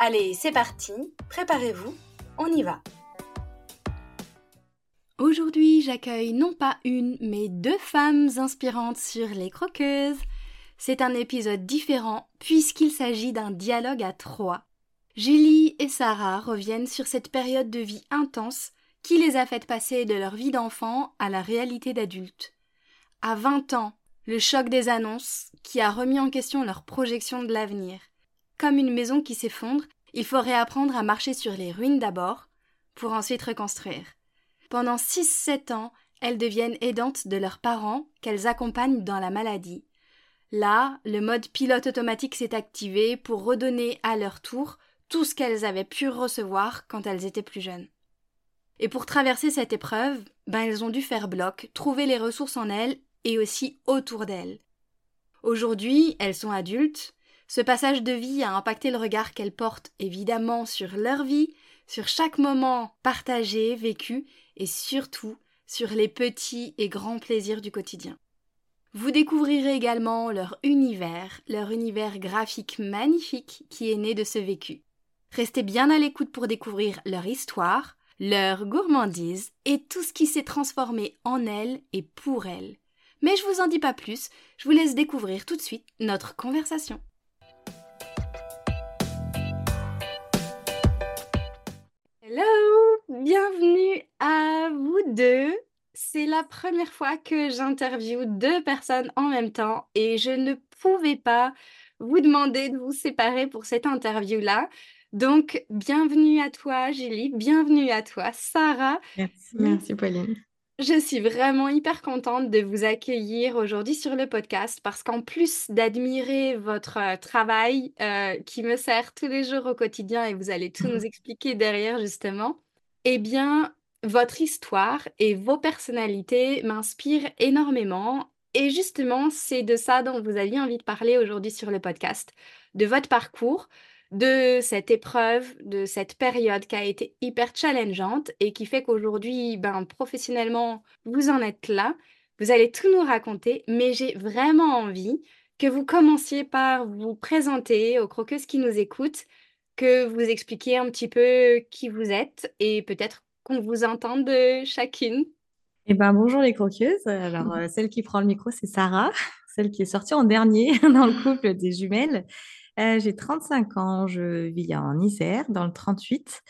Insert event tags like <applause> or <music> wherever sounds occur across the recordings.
Allez, c'est parti, préparez-vous, on y va. Aujourd'hui, j'accueille non pas une, mais deux femmes inspirantes sur les croqueuses. C'est un épisode différent puisqu'il s'agit d'un dialogue à trois. Julie et Sarah reviennent sur cette période de vie intense qui les a faites passer de leur vie d'enfant à la réalité d'adulte. À 20 ans, le choc des annonces qui a remis en question leur projection de l'avenir. Comme une maison qui s'effondre, il faut réapprendre à marcher sur les ruines d'abord, pour ensuite reconstruire. Pendant 6-7 ans, elles deviennent aidantes de leurs parents qu'elles accompagnent dans la maladie. Là, le mode pilote automatique s'est activé pour redonner à leur tour tout ce qu'elles avaient pu recevoir quand elles étaient plus jeunes. Et pour traverser cette épreuve, ben elles ont dû faire bloc, trouver les ressources en elles et aussi autour d'elles. Aujourd'hui, elles sont adultes. Ce passage de vie a impacté le regard qu'elles portent évidemment sur leur vie, sur chaque moment partagé, vécu et surtout sur les petits et grands plaisirs du quotidien. Vous découvrirez également leur univers, leur univers graphique magnifique qui est né de ce vécu. Restez bien à l'écoute pour découvrir leur histoire, leur gourmandise et tout ce qui s'est transformé en elles et pour elles. Mais je vous en dis pas plus, je vous laisse découvrir tout de suite notre conversation. Hello, bienvenue à vous deux. C'est la première fois que j'interviewe deux personnes en même temps et je ne pouvais pas vous demander de vous séparer pour cette interview-là. Donc, bienvenue à toi, Julie, bienvenue à toi, Sarah. Merci, merci Pauline. Je suis vraiment hyper contente de vous accueillir aujourd'hui sur le podcast parce qu'en plus d'admirer votre euh, travail euh, qui me sert tous les jours au quotidien et vous allez tout nous <laughs> expliquer derrière justement, eh bien, votre histoire et vos personnalités m'inspirent énormément. Et justement, c'est de ça dont vous aviez envie de parler aujourd'hui sur le podcast, de votre parcours, de cette épreuve, de cette période qui a été hyper challengeante et qui fait qu'aujourd'hui, ben, professionnellement, vous en êtes là. Vous allez tout nous raconter, mais j'ai vraiment envie que vous commenciez par vous présenter aux croqueuses qui nous écoutent, que vous expliquiez un petit peu qui vous êtes et peut-être qu'on vous entende chacune. Eh ben, bonjour les croqueuses. Alors, <laughs> euh, celle qui prend le micro, c'est Sarah, celle qui est sortie en dernier <laughs> dans le couple des jumelles. Euh, j'ai 35 ans, je vis en Isère, dans le 38.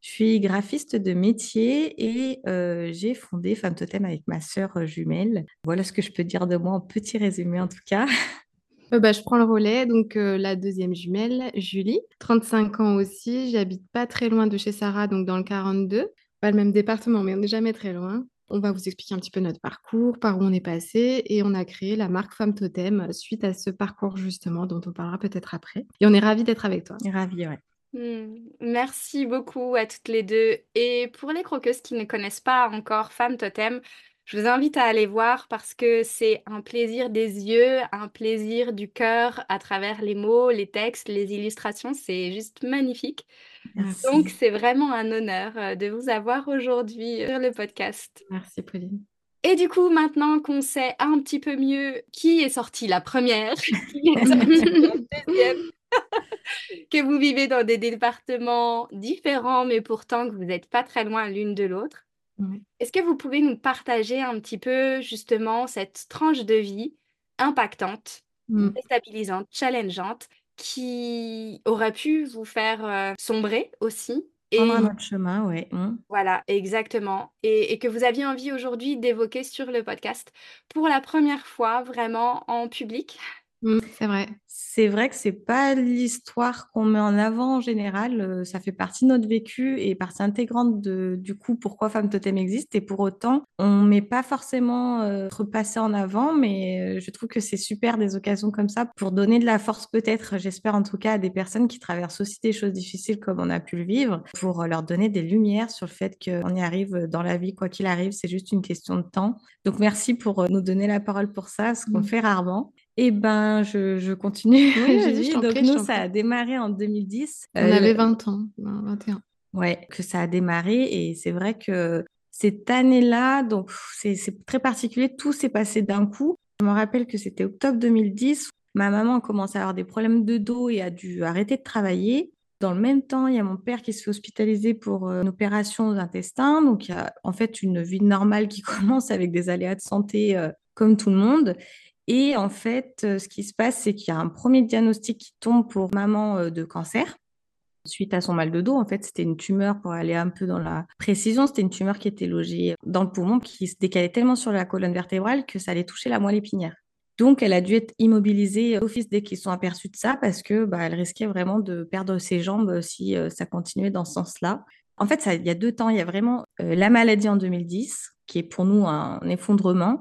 Je suis graphiste de métier et euh, j'ai fondé Femme Totem avec ma sœur euh, jumelle. Voilà ce que je peux dire de moi en petit résumé en tout cas. <laughs> bah, je prends le relais, donc la deuxième jumelle, Julie, 35 ans aussi, j'habite pas très loin de chez Sarah, donc dans le 42, pas le même département, mais on n'est jamais très loin. On va vous expliquer un petit peu notre parcours, par où on est passé, et on a créé la marque Femme Totem suite à ce parcours justement dont on parlera peut-être après. Et on est ravis d'être avec toi. Ravis, ouais. Hmm, merci beaucoup à toutes les deux. Et pour les croqueuses qui ne connaissent pas encore Femme Totem, je vous invite à aller voir parce que c'est un plaisir des yeux, un plaisir du cœur à travers les mots, les textes, les illustrations. C'est juste magnifique. Donc, c'est vraiment un honneur euh, de vous avoir aujourd'hui sur le podcast. Merci, Pauline. Et du coup, maintenant qu'on sait un petit peu mieux qui est sorti la première, <laughs> qui est sorti la deuxième, <laughs> que vous vivez dans des départements différents, mais pourtant que vous n'êtes pas très loin l'une de l'autre, est-ce que vous pouvez nous partager un petit peu justement cette tranche de vie impactante, mmh. déstabilisante, challengeante, qui aurait pu vous faire euh, sombrer aussi et Prendre notre chemin, oui. Mmh. voilà, exactement. Et, et que vous aviez envie aujourd'hui d'évoquer sur le podcast pour la première fois vraiment en public? Mmh, c'est vrai. C'est vrai que c'est pas l'histoire qu'on met en avant en général. euh, ça fait partie de notre vécu et partie intégrante de, du coup pourquoi Femme Totem existe. Et pour autant, on met pas forcément euh, repasser en avant, mais euh, je trouve que c'est super des occasions comme ça pour donner de la force peut-être, j'espère en tout cas, à des personnes qui traversent aussi des choses difficiles comme on a pu le vivre, pour euh, leur donner des lumières sur le fait qu'on y arrive dans la vie, quoi qu'il arrive, c'est juste une question de temps. Donc merci pour nous donner la parole pour ça, ce qu'on Mm. fait rarement. Eh ben, je, je continue. Oui, je Donc, prie, nous, ça a démarré en 2010. On Euh, avait 20 ans, 21. Ouais, que ça a démarré. Et c'est vrai que cette année-là, donc c'est très particulier, tout s'est passé d'un coup. Je me rappelle que c'était octobre 2010. Ma maman a commencé à avoir des problèmes de dos et a dû arrêter de travailler. Dans le même temps, il y a mon père qui se fait hospitaliser pour euh, une opération aux intestins. Donc, il y a en fait une vie normale qui <laughs> commence avec des aléas de santé euh, comme tout le monde. Et en fait, euh, ce qui se passe, c'est qu'il y a un premier diagnostic qui tombe pour maman euh, de cancer suite à son mal de dos. En fait, c'était une tumeur, pour aller un peu dans la précision, c'était une tumeur qui était logée dans le poumon, qui se décalait tellement sur la colonne vertébrale que ça allait toucher la moelle épinière. Donc, elle a dû être immobilisée d'office dès qu'ils sont aperçus de ça parce que bah, elle risquait vraiment de perdre ses jambes si euh, ça continuait dans ce sens-là. En fait, ça, il y a deux temps. Il y a vraiment la maladie en 2010, qui est pour nous un effondrement.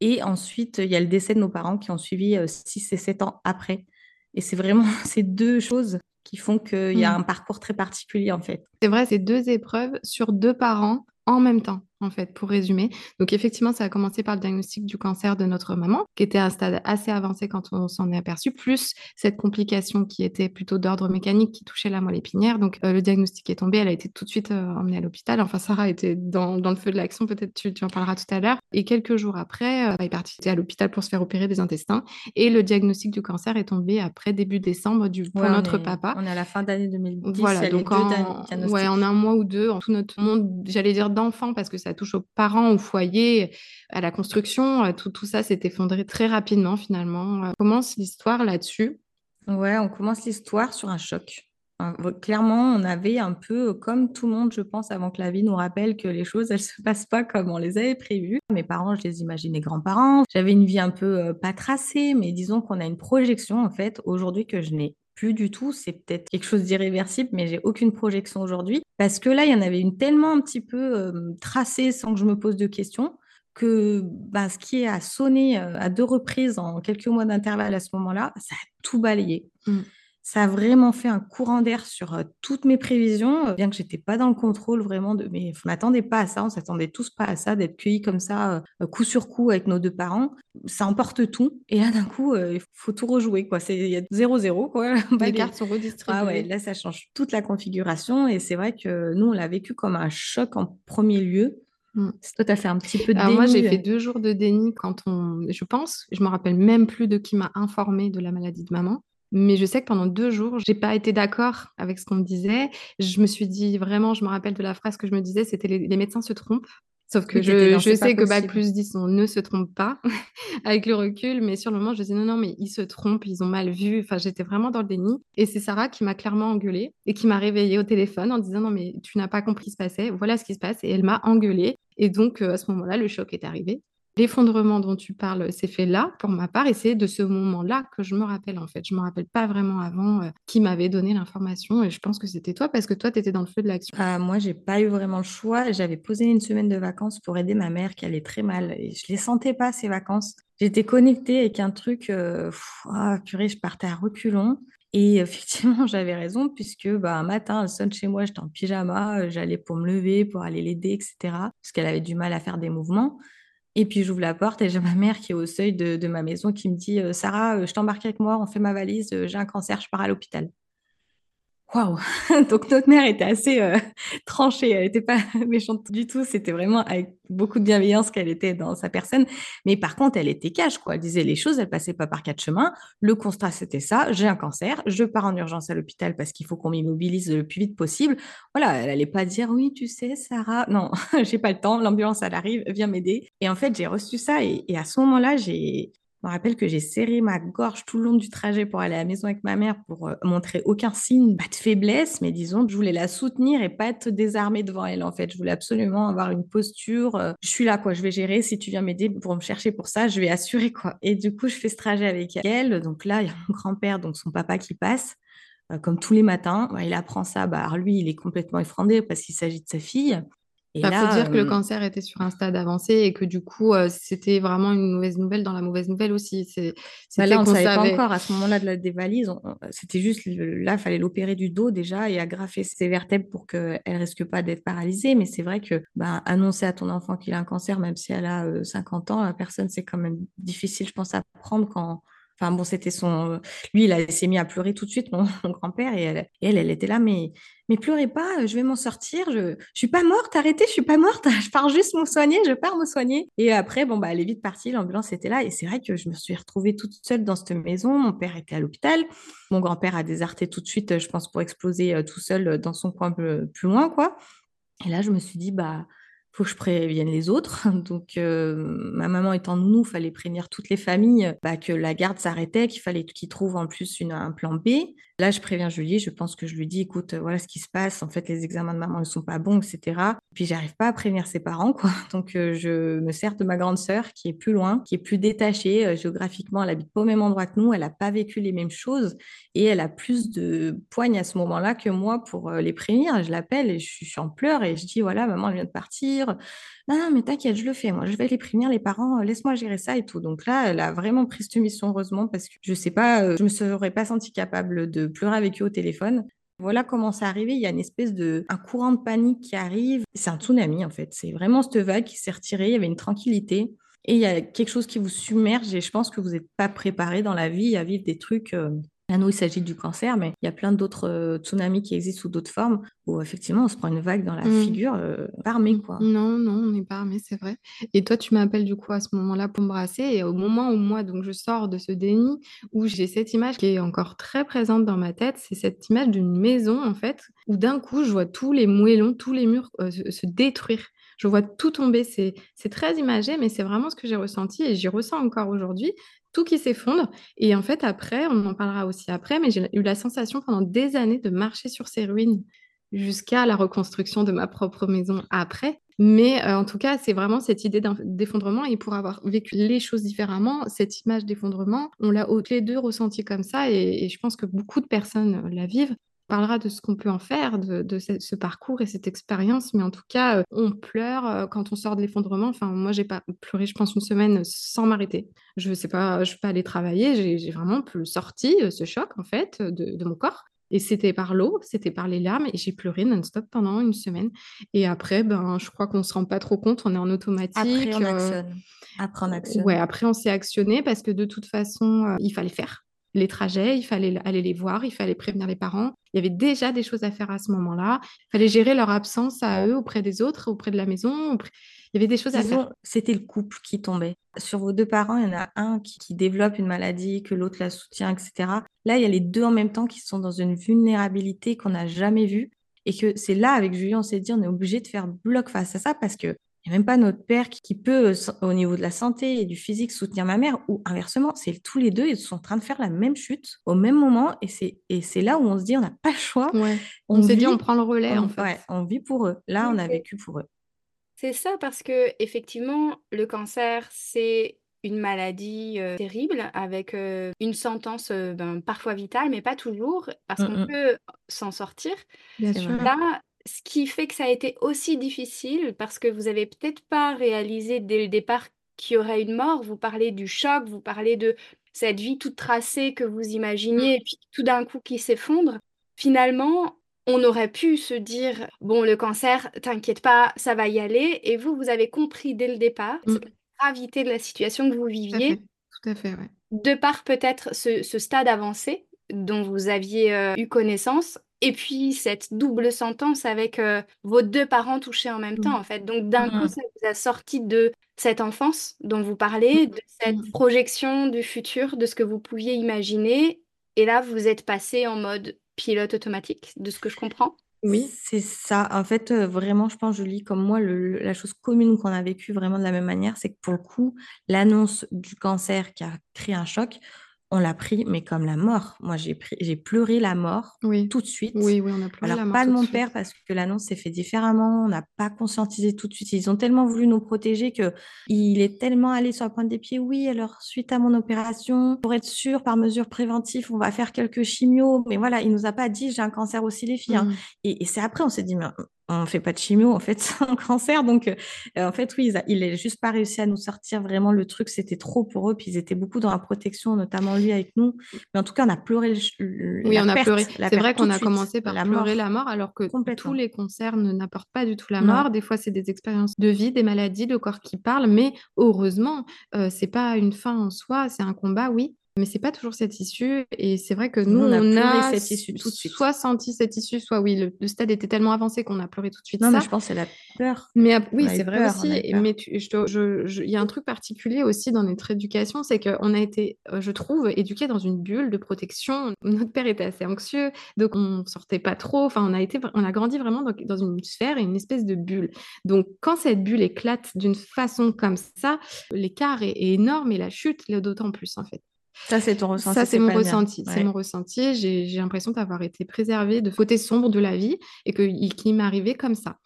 Et ensuite, il y a le décès de nos parents qui ont suivi 6 et 7 ans après. Et c'est vraiment <laughs> ces deux choses qui font qu'il y a Mm. un parcours très particulier, en fait. C'est vrai, c'est deux épreuves sur deux parents en même temps, en fait, pour résumer. Donc, effectivement, ça a commencé par le diagnostic du cancer de notre maman, qui était à un stade assez avancé quand on s'en est aperçu, plus cette complication qui était plutôt d'ordre mécanique, qui touchait la moelle épinière. Donc, euh, le diagnostic est tombé, elle a été tout de suite euh, emmenée à l'hôpital. Enfin, Sarah était dans, dans le feu de l'action, peut-être tu, tu en parleras tout à l'heure. Et quelques jours après, euh, elle est partie à l'hôpital pour se faire opérer des intestins. Et le diagnostic du cancer est tombé après début décembre du, pour Ouais, on notre est- papa. On est à la fin d'année 2010. il y Voilà, donc en, ouais, en un mois ou deux, en tout notre monde, j'allais dire d'enfants, parce que ça touche aux parents, au foyer, à la construction, euh, tout, tout ça s'est effondré très rapidement finalement. Euh, Commence l'histoire là-dessus. Ouais, on commence l'histoire sur un choc. Clairement, on avait un peu, euh, comme tout le monde, je pense, avant que la vie nous rappelle que les choses, elles <laughs> se passent pas comme on les avait prévues. Mes parents, je les imaginais grands-parents. J'avais une vie un peu pas tracée, mais disons qu'on a une projection, en fait, aujourd'hui que je n'ai plus du tout. C'est peut-être quelque chose d'irréversible, mais j'ai aucune projection aujourd'hui. Parce que là, il y en avait une tellement un petit peu euh, tracée sans que je me pose de questions que bah, ce qui a sonné euh, à deux reprises en quelques mois d'intervalle à ce moment-là, ça a tout balayé. Mm. Ça a vraiment fait un courant d'air sur euh, toutes mes prévisions, euh, bien que j'étais pas dans le contrôle vraiment de. Mais on n'attendait pas à ça, on s'attendait tous pas à ça, d'être cueillis comme ça, euh, coup sur coup avec nos deux parents. Ça emporte tout, et là d'un coup, il faut tout rejouer quoi. C'est il y a 0-0 quoi. <laughs> Les cartes sont redistribuées. Ah ouais, là ça change toute la configuration, et c'est vrai que nous on l'a vécu comme un choc en premier lieu. Mm. Toi, tu as fait un petit peu de Alors moi, j'ai déni, fait deux jours de déni quand on, je pense, je me rappelle même plus de qui m'a informé de la maladie de maman. Mais je sais que pendant deux jours, j'ai pas été d'accord avec ce qu'on me disait. Je me suis dit vraiment, je me rappelle de la phrase que je me disais, c'était les, les médecins se trompent. Sauf que je, sais que Bac plus 10, on ne se trompe pas <laughs> avec le recul, mais sur le moment, je disais non, non, mais ils se trompent, ils ont mal vu. Enfin, j'étais vraiment dans le déni. Et c'est Sarah qui m'a clairement engueulée et qui m'a réveillée au téléphone en disant non, mais tu n'as pas compris ce qui se passait, voilà ce qui se passe. Et elle m'a engueulée. Et donc, euh, à ce moment-là, le choc est arrivé. L'effondrement dont tu parles s'est fait là, pour ma part, et c'est de ce moment-là que je me rappelle, en fait. Je me rappelle pas vraiment avant euh, qui m'avait donné l'information, et je pense que c'était toi, parce que toi, tu étais dans le feu de l'action. Ah, moi, j'ai pas eu vraiment le choix. J'avais posé une semaine de vacances pour aider ma mère qui allait très mal et je les sentais pas ces vacances. J'étais connectée avec un truc, euh, ah, purée, je partais à reculons. Et <laughs> effectivement, j'avais raison puisque bah, un matin, elle sonne chez moi, j'étais en pyjama, euh, j'allais pour me lever, pour aller l'aider, etc. Parce qu'elle avait du mal à faire des mouvements. Et puis j'ouvre la porte et j'ai ma mère qui est au seuil de, ma maison qui me dit euh, Sarah, euh, je t'embarque avec moi, on fait ma valise, euh, j'ai un cancer, je pars à l'hôpital. <laughs> Donc notre mère était assez euh, <laughs> tranchée, elle n'était pas <laughs> méchante du tout, c'était vraiment avec beaucoup de bienveillance qu'elle était dans sa personne. Mais par contre, elle était cash, quoi. Elle disait les choses, elle passait pas par quatre chemins. Le constat, c'était ça, j'ai un cancer, je pars en urgence à l'hôpital parce qu'il faut qu'on m'immobilise le plus vite possible. Voilà, elle allait pas dire oui, tu sais, Sarah. Non, j'ai pas le temps, l'ambulance, elle arrive, viens m'aider. Et en fait, j'ai reçu ça et, et à ce moment-là, j'ai me rappelle que j'ai serré ma gorge tout le long du trajet pour aller à la maison avec ma mère pour euh, montrer aucun signe de faiblesse, mais disons, je voulais la soutenir et pas être désarmée devant elle. En fait, je voulais absolument avoir une posture. Euh, je suis là, quoi. Je vais gérer. Si tu viens m'aider pour me chercher pour ça, je vais assurer, quoi. Et du coup, je fais ce trajet avec elle. Donc là, il y a mon grand-père, donc son papa qui passe. Euh, comme tous les matins, il apprend ça. Bah, lui, il est complètement effrondé parce qu'il s'agit de sa fille. Il bah, faut dire que le cancer était sur un stade avancé et que du coup, euh, c'était vraiment une mauvaise nouvelle dans la mauvaise nouvelle aussi. C'est, bah là, on ne savait pas encore à ce moment-là de la, des valises. c'était juste, là, il fallait l'opérer du dos déjà et agrafer ses vertèbres pour qu'elle ne risque pas d'être paralysée. Mais c'est vrai que bah, annoncer à ton enfant qu'il a un cancer, même si elle a 50 ans, la personne, c'est quand même difficile, je pense, à prendre quand Enfin bon, c'était son. Lui, il s'est mis à pleurer tout de suite, mon, <laughs> grand-père, et elle, elle, elle, était là, mais, mais pleurez pas, je vais m'en sortir, je, je suis pas morte, arrêtez, je suis pas morte, <laughs> je pars juste me soigner, je pars me soigner. Et après, bon, bah, elle est vite partie, l'ambulance était là, et c'est vrai que je me suis retrouvée toute seule dans cette maison. Mon père était à l'hôpital, mon grand-père a déserté tout de suite, je pense, pour exploser euh, tout seul dans son coin plus loin, quoi. Et là, je me suis dit, bah, faut que je prévienne les autres. <laughs> Donc, euh, ma maman étant nounou, fallait prévenir toutes les familles bah, que la garde s'arrêtait, qu'il fallait qu'ils trouvent en plus une, un plan B. Là, je préviens Julie, je pense que je lui dis, écoute, euh, voilà ce qui se passe. En fait, les examens de maman ne sont pas bons, etc. Puis, j'arrive pas à prévenir ses parents, quoi. <laughs> Donc, euh, je me sers de ma grande sœur qui est plus loin, qui est plus détachée géographiquement. Elle habite pas au même endroit que nous. Elle n'a pas vécu les mêmes choses et elle a plus de poigne à ce moment-là que moi pour les prévenir. Je l'appelle et je suis en pleurs et je dis, voilà, maman, elle vient de partir non, mais t'inquiète, je le fais. Moi, je vais les prévenir, les parents, euh, laisse-moi gérer ça et tout. Donc là, elle a vraiment pris cette mission, heureusement, parce que je sais pas, euh, je me serais pas sentie capable de pleurer avec eux au téléphone. Voilà comment ça arrivé. Il y a une espèce de un courant de panique qui arrive. C'est un tsunami en fait. C'est vraiment cette vague qui s'est retirée. Il y avait une tranquillité et il y a quelque chose qui vous submerge. Et je pense que vous n'êtes pas préparé dans la vie à vivre des trucs euh, Là, nous, il s'agit du cancer, mais il y a plein d'autres euh, tsunamis qui existent sous d'autres formes où effectivement on se prend une vague dans la mmh. figure, euh, pas armé quoi. Non, non, on n'est pas armé, c'est vrai. Et toi, tu m'appelles du coup à ce moment-là pour me brasser. Et au moment où moi, donc, je sors de ce déni, où j'ai cette image qui est encore très présente dans ma tête, c'est cette image d'une maison en fait, où d'un coup, je vois tous les moellons, tous les murs euh, se, détruire. Je vois tout tomber. C'est très imagé, mais c'est vraiment ce que j'ai ressenti et j'y ressens encore aujourd'hui tout qui s'effondre. Et en fait, après, on en parlera aussi après, mais j'ai eu la sensation pendant des années de marcher sur ces ruines jusqu'à la reconstruction de ma propre maison après. Mais euh, en tout cas, c'est vraiment cette idée d'effondrement. Et pour avoir vécu les choses différemment, cette image d'effondrement, on l'a toutes les deux ressenti comme ça. et, je pense que beaucoup de personnes la vivent parlera de ce qu'on peut en faire, de, ce, parcours et cette expérience. Mais en tout cas, euh, on pleure euh, quand on sort de l'effondrement. Enfin, moi, j'ai pas pleuré, je pense, une semaine sans m'arrêter. Je ne sais pas, je suis pas aller travailler. J'ai vraiment sorti euh, ce choc, en fait, de, mon corps. Et c'était par l'eau, c'était par les larmes, et j'ai pleuré non-stop pendant une semaine. Et après, ben, je crois qu'on ne se rend pas trop compte, on est en automatique. Après, on actionne. Après, on actionne. Ouais, après, on s'est actionné parce que de toute façon, il fallait faire les trajets, il fallait aller les voir, il fallait prévenir les parents. Il y avait déjà des choses à faire à ce moment-là. Il fallait gérer leur absence à eux auprès des autres, auprès de la maison. Il y avait des choses à faire. C'était le couple qui tombait. Sur vos deux parents, il y en a un qui, développe une maladie, que l'autre la soutient, etc. Là, il y a les deux en même temps qui sont dans une vulnérabilité qu'on n'a jamais vue. Et que c'est là, avec Julien, on s'est dit, on est obligé de faire bloc face à ça parce que n'y a même pas notre père qui, peut, euh, au niveau de la santé et du physique, soutenir ma mère, ou inversement, c'est tous les deux, ils sont en train de faire la même chute au même moment, et c'est, et c'est là où on se dit, on n'a pas le choix. On, s'est dit, on prend le relais, en fait. on vit pour eux. Là, on a vécu pour eux. C'est ça, parce que effectivement, le cancer, c'est une maladie euh, terrible avec euh, une sentence ben, parfois vitale, mais pas toujours, parce mmh, qu'on mmh. peut s'en sortir. Bien sûr. Là, ce qui fait que ça a été aussi difficile, parce que vous avez peut-être pas réalisé dès le départ qu'il y aurait une mort. Vous parlez du choc, vous parlez de cette vie toute tracée que vous imaginiez, mmh. et puis tout d'un coup qui s'effondre. Finalement, on aurait pu se dire, bon, le cancer, t'inquiète pas, ça va y aller. Et vous, vous avez compris dès le départ mmh. la gravité de la situation que vous viviez. Tout à fait, ouais. De par peut-être ce, stade avancé dont vous aviez euh, eu connaissance, et puis cette double sentence avec euh, vos deux parents touchés en même mmh. temps, en fait. Donc d'un coup, mmh. ça vous a sorti de cette enfance dont vous parlez, mmh. de cette projection du futur, de ce que vous pouviez imaginer. Et là, vous êtes passé en mode pilote automatique, de ce que je comprends. Oui. C'est ça. En fait, euh, vraiment, je pense, Julie, comme moi, le- la chose commune qu'on a vécue vraiment de la même manière, c'est que pour le coup, l'annonce du cancer qui a créé un choc, on l'a pris, mais comme la mort. Moi, j'ai pleuré la mort Oui. tout de suite. Oui, oui, on a pleuré Alors, la mort pas de mon père parce que l'annonce s'est fait différemment. On n'a pas conscientisé tout de suite. Ils ont tellement voulu nous protéger que il est tellement allé sur la pointe des pieds. Oui, alors, suite à mon opération, pour être sûr, par mesure préventive, on va faire quelques chimios. Mais voilà, il nous a pas dit j'ai un cancer aussi, les filles. hein. Mm. Et, et c'est après, on s'est dit, mais on fait pas de chimio, en fait, <laughs> c'est un cancer. Donc, euh, en fait, oui, il n'a juste pas réussi à nous sortir vraiment le truc. C'était trop pour eux. Puis ils étaient beaucoup dans la protection, notamment lui avec nous. Mais en tout cas, on a pleuré le Oui, la on a perte, pleuré. C'est vrai qu'on a suite, commencé par la pleurer mort. la mort, alors que tous les cancers ne n'apportent pas du tout la Non. mort. Des fois, c'est des expériences de vie, des maladies, le corps qui parle. Mais heureusement, euh, c'est pas une fin en soi, c'est un combat, oui. Mais c'est pas toujours cette issue. Et c'est vrai que nous, on a on pleuré a cette issue tout de suite. soit senti cette issue, soit oui, le, le stade était tellement avancé qu'on a pleuré tout de suite Non, ça. mais je pense que c'est la peur. Mais oui, c'est vrai peur, aussi. Mais il y a un truc particulier aussi dans notre éducation, c'est qu'on a été, euh, je trouve, éduqués dans une bulle de protection. Notre père était assez anxieux, donc on sortait pas trop. Enfin, on a été, on a grandi vraiment dans, dans une sphère et une espèce de bulle. Donc, quand cette bulle éclate d'une façon comme ça, l'écart est, est énorme et la chute l'est d'autant plus en fait. Ça, c'est ton ressenti. Ça, c'est mon ressenti. C'est mon ressenti. J'ai l'impression d'avoir été préservée de côté sombre de la vie et qu'il m'arrivait comme ça.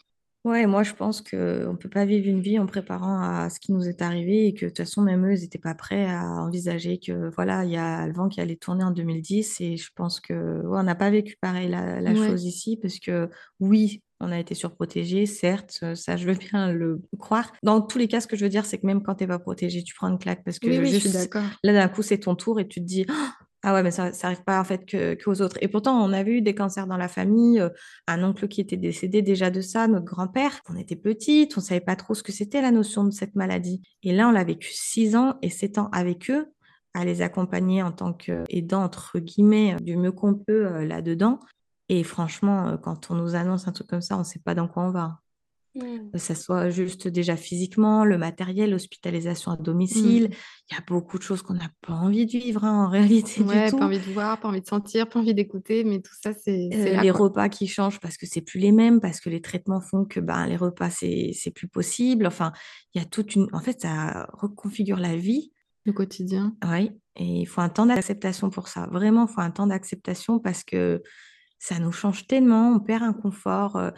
Ouais, moi je pense qu'on ne peut pas vivre une vie en préparant à ce qui nous est arrivé et que de toute façon, même eux, ils n'étaient pas prêts à envisager que voilà, il y a le vent qui allait tourner en 2010 et je pense que ouais, on n'a pas vécu pareil la, la Ouais. chose ici parce que oui, on a été surprotégés, certes, ça je veux <laughs> bien le croire. Dans tous les cas, ce que je veux dire, c'est que même quand tu n'es pas protégé, tu prends une claque parce que Oui, oui, je suis d'accord. là d'un coup, c'est ton tour et tu te dis ah ouais, mais ça n'arrive pas en fait que, qu'aux autres. Et pourtant, on a vu des cancers dans la famille, euh, un oncle qui était décédé déjà de ça, notre grand-père. On était petite, on savait pas trop ce que c'était la notion de cette maladie. Et là, on l'a vécu six ans et sept ans avec eux, à les accompagner en tant qu'aidants, entre guillemets, du mieux qu'on peut euh, là-dedans. Et franchement, euh, quand on nous annonce un truc comme ça, on sait pas dans quoi on va. Mm. Que ça soit juste déjà physiquement, le matériel, l'hospitalisation à domicile. Il y a beaucoup de choses qu'on n'a pas envie de vivre hein, en <laughs> réalité Ouais, du tout. pas envie de voir, pas envie de sentir, pas envie d'écouter, mais tout ça, c'est Euh, les quoi. repas qui changent parce que c'est plus les mêmes, parce que les traitements font que ben, les repas, c'est c'est plus possible. Enfin, il y a toute une... En fait, ça reconfigure la vie. Le quotidien. Oui, et il faut un temps d'acceptation pour ça. Vraiment, il faut un temps d'acceptation parce que ça nous change tellement, on perd un confort. Euh,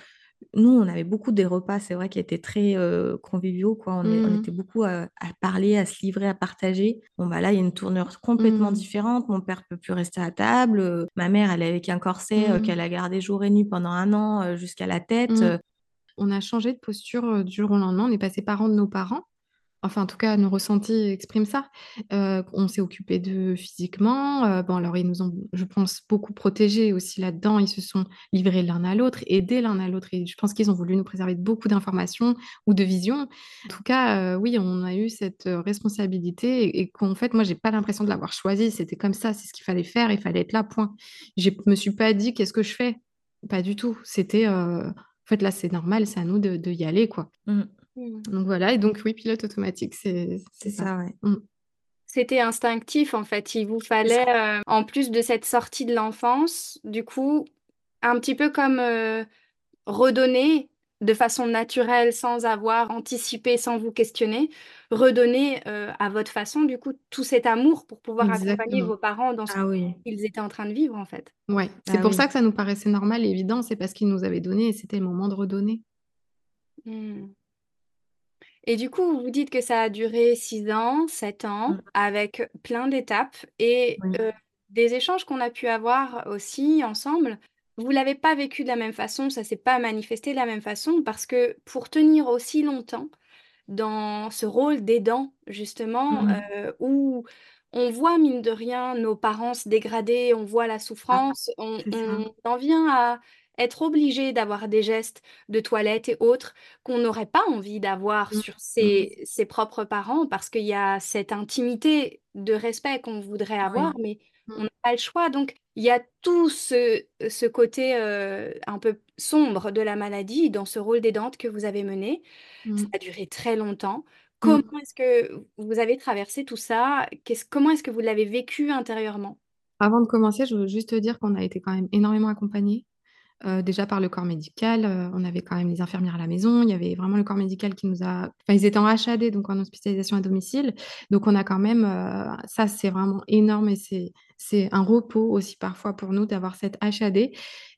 Nous, on avait beaucoup des repas, c'est vrai, qui étaient très euh, conviviaux, quoi. On, est- on Mhm. était beaucoup à, à parler, à se livrer, à partager. Bon, bah là, il y a une tournure complètement Mhm. différente. Mon père peut plus rester à table. Euh, ma mère, elle est avec un corset euh, Mhm. qu'elle a gardé jour et nuit pendant un an euh, jusqu'à la tête. On a changé de posture du jour au lendemain. On est passé parents de nos parents. Enfin, en tout cas, nos ressentis expriment ça. Euh, on s'est occupé d'eux physiquement. Euh, bon, alors, ils nous ont, je pense, beaucoup protégés aussi là-dedans. Ils se sont livrés l'un à l'autre, aidés l'un à l'autre. Et je pense qu'ils ont voulu nous préserver de beaucoup d'informations ou de visions. En tout cas, euh, oui, on a eu cette responsabilité et, et qu'en fait, moi, j'ai pas l'impression de l'avoir choisi. C'était comme ça, c'est ce qu'il fallait faire. Il fallait être là, point. Je me suis pas dit, qu'est-ce que je fais? Pas du tout. C'était, en fait, là, c'est normal, c'est à nous de, y aller, quoi. mm, Mm. Donc voilà, et donc oui, pilote automatique, c'est c'est c'est ça. ça, ouais. C'était instinctif en fait. Il vous fallait, euh, en plus de cette sortie de l'enfance, du coup, un petit peu comme euh, redonner de façon naturelle, sans avoir anticipé, sans vous questionner, redonner euh, à votre façon, du coup, tout cet amour pour pouvoir accompagner vos parents dans ce Ah oui. qu'ils étaient en train de vivre en fait. Ouais, c'est Ah pour oui. ça que ça nous paraissait normal et évident, c'est parce qu'ils nous avaient donné et c'était le moment de redonner. Mm. Et du coup, vous dites que ça a duré 6 ans, 7 ans, Mm. avec plein d'étapes et Oui. euh, des échanges qu'on a pu avoir aussi ensemble. Vous l'avez pas vécu de la même façon, ça s'est pas manifesté de la même façon, parce que pour tenir aussi longtemps dans ce rôle d'aidant, justement, euh, où on voit, mine de rien, nos parents se dégrader, on voit la souffrance, on, on en vient à être obligé d'avoir des gestes de toilette et autres qu'on n'aurait pas envie d'avoir Mm. sur ses, ses propres parents parce qu'il y a cette intimité de respect qu'on voudrait avoir, mais Mm. on n'a pas le choix. Donc, il y a tout ce, ce côté euh, un peu sombre de la maladie dans ce rôle d'aidante que vous avez mené. Ça a duré très longtemps. Mm. Comment est-ce que vous avez traversé tout ça? Comment est-ce que vous l'avez vécu intérieurement? Avant de commencer, je veux juste te dire qu'on a été quand même énormément accompagnés. Déjà par le corps médical. on avait quand même les infirmières à la maison. Il y avait vraiment le corps médical qui nous a. Enfin, ils étaient en HAD, donc en hospitalisation à domicile. Donc, on a quand même. ça, c'est vraiment énorme et c'est c'est un repos aussi parfois pour nous d'avoir cette HAD.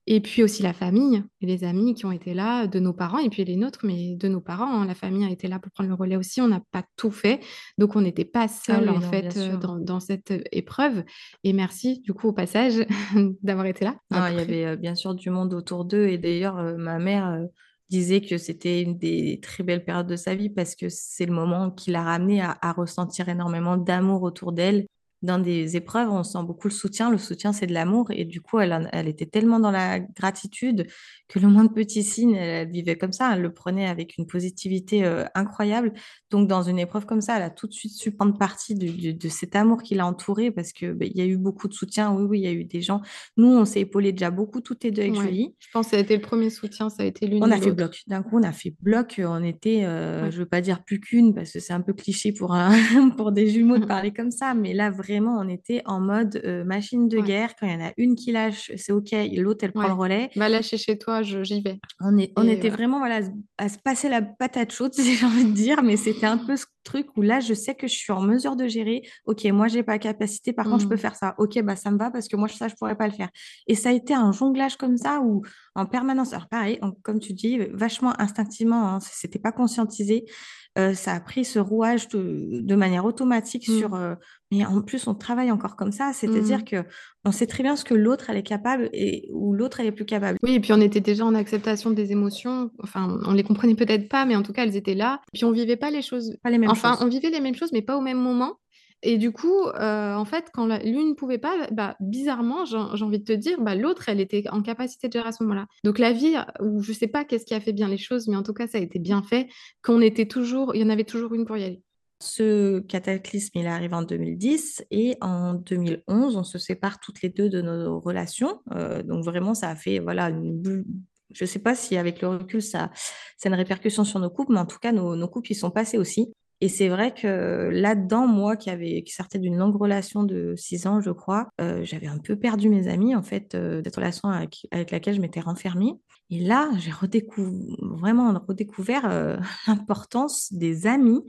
Et puis aussi la famille et les amis qui ont été là, de nos parents et puis les nôtres, mais de nos parents. Hein. La famille a été là pour prendre le relais aussi. On n'a pas tout fait. Donc, on n'était pas ah seul en fait euh, dans, cette euh, épreuve. Et merci du coup au passage <laughs> d'avoir été là. il y avait euh, bien sûr du monde autour d'eux. Et d'ailleurs, ma mère disait que c'était une des très belles périodes de sa vie parce que c'est le moment qui l'a ramené à ressentir énormément d'amour autour d'elle dans des épreuves, on sent beaucoup le soutien. Le soutien, c'est de l'amour. Et du coup, elle, elle, était tellement dans la gratitude que le moins de petits signes, elle, vivait comme ça. Elle le prenait avec une positivité euh, incroyable. Donc, dans une épreuve comme ça, elle a tout de suite su prendre partie de, cet amour qui l'a entourée parce qu'il bah, y a eu beaucoup de soutien. Oui, oui, il y a eu des gens. Nous, on s'est épaulés déjà beaucoup, toutes les deux avec Julie. Je pense que ça a été le premier soutien. Ça a été l'une On a fait bloc. D'un coup, on a fait bloc. On était, euh, je ne veux pas dire plus qu'une parce que c'est un peu cliché pour, <laughs> pour des jumeaux de parler comme ça. Mais là, vraiment, vraiment, on était en mode euh, machine de guerre. Quand il y en a une qui lâche, c'est OK, l'autre, elle prend le relais. Va lâcher chez toi, j'y vais. On, est, on était vraiment voilà, à se passer la patate chaude, <laughs> si j'ai envie de dire, mais c'était un peu ce truc où là, je sais que je suis en mesure de gérer. OK, moi, j'ai pas capacité, par contre, je peux mmh. faire ça. OK, bah, ça me va parce que moi, ça, je pourrais pas le faire. Et ça a été un jonglage comme ça où en permanence, alors pareil, comme tu dis, vachement instinctivement, hein, c'était pas conscientisé. Euh, ça a pris ce rouage de, manière automatique mmh. sur. Euh, mais en plus, on travaille encore comme ça, c'est-à-dire mmh. que on sait très bien ce que l'autre elle est capable et ou l'autre elle est plus capable. Oui, et puis on était déjà en acceptation des émotions. Enfin, on les comprenait peut-être pas, mais en tout cas, elles étaient là. Puis on vivait pas les choses. Pas les mêmes enfin, on vivait les mêmes choses, mais pas au même moment. Et du coup, euh, en fait, quand l'une ne pouvait pas, bah, bizarrement, j'ai envie de te dire, bah, l'autre, elle était en capacité de gérer à ce moment-là. Donc la vie, ou je sais pas qu'est-ce qui a fait bien les choses, mais en tout cas, ça a été bien fait, qu'on était toujours, il y en avait toujours une pour y aller. Ce cataclysme, il arrive en 2010 et en 2011, on se sépare toutes les deux de nos relations. Euh, donc vraiment, ça a fait voilà je ne sais pas si avec le recul, ça, ça a une répercussion sur nos couples, mais en tout cas, nos, nos couples, ils sont passés aussi. Et c'est vrai que là-dedans, moi qui, avait, qui sortais d'une longue relation de six ans, je crois, euh, j'avais un peu perdu mes amis, en fait, euh, cette relation avec, laquelle je m'étais renfermée. Et là, j'ai vraiment redécouvert euh, <laughs> l'importance des amis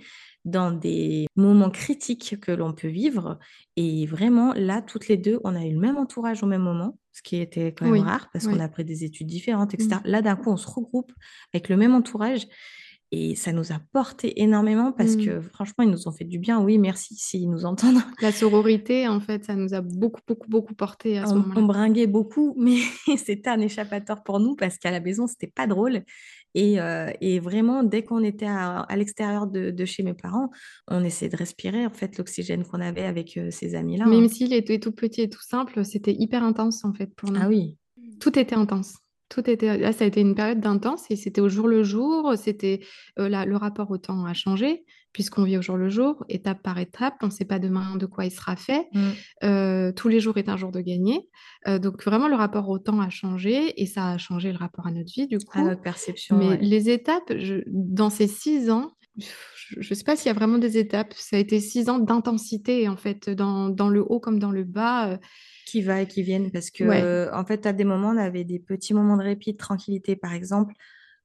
dans des moments critiques que l'on peut vivre. Et vraiment, là, toutes les deux, on a eu le même entourage au même moment, ce qui était quand même rare parce qu'on a pris des études différentes, etc. Mmh. Là, d'un coup, on se regroupe avec le même entourage. Et ça nous a porté énormément parce mmh. que franchement, ils nous ont fait du bien. Oui, merci s'ils nous entendent. <laughs> La sororité, en fait, ça nous a beaucoup, beaucoup, beaucoup porté à ce moment-là. On bringuait beaucoup, <laughs> mais c'était un échappatoire pour nous parce qu'à la maison, c'était pas drôle. Et, euh, et, vraiment, dès qu'on était à, l'extérieur de, chez mes parents, on essayait de respirer en fait l'oxygène qu'on avait avec euh, ces amis-là. Même hein. s'il était tout petit et tout simple, c'était hyper intense en fait pour nous. Ah oui. Tout était intense. Tout était là, ça a été une période d'intense et c'était au jour le jour. C'était euh, le rapport au temps a changé puisqu'on vit au jour le jour, étape par étape. On ne sait pas demain de quoi il sera fait. Mmh. Euh, tous les jours est un jour de gagner. Euh, donc vraiment, le rapport au temps a changé et ça a changé le rapport à notre vie du coup. À notre perception. Mais les étapes, dans ces six ans, je ne sais pas s'il y a vraiment des étapes. Ça a été six ans d'intensité en fait, dans, dans, le haut comme dans le bas qui va et qui viennent. Parce que en fait à des moments on avait des petits moments de répit de tranquillité. Par exemple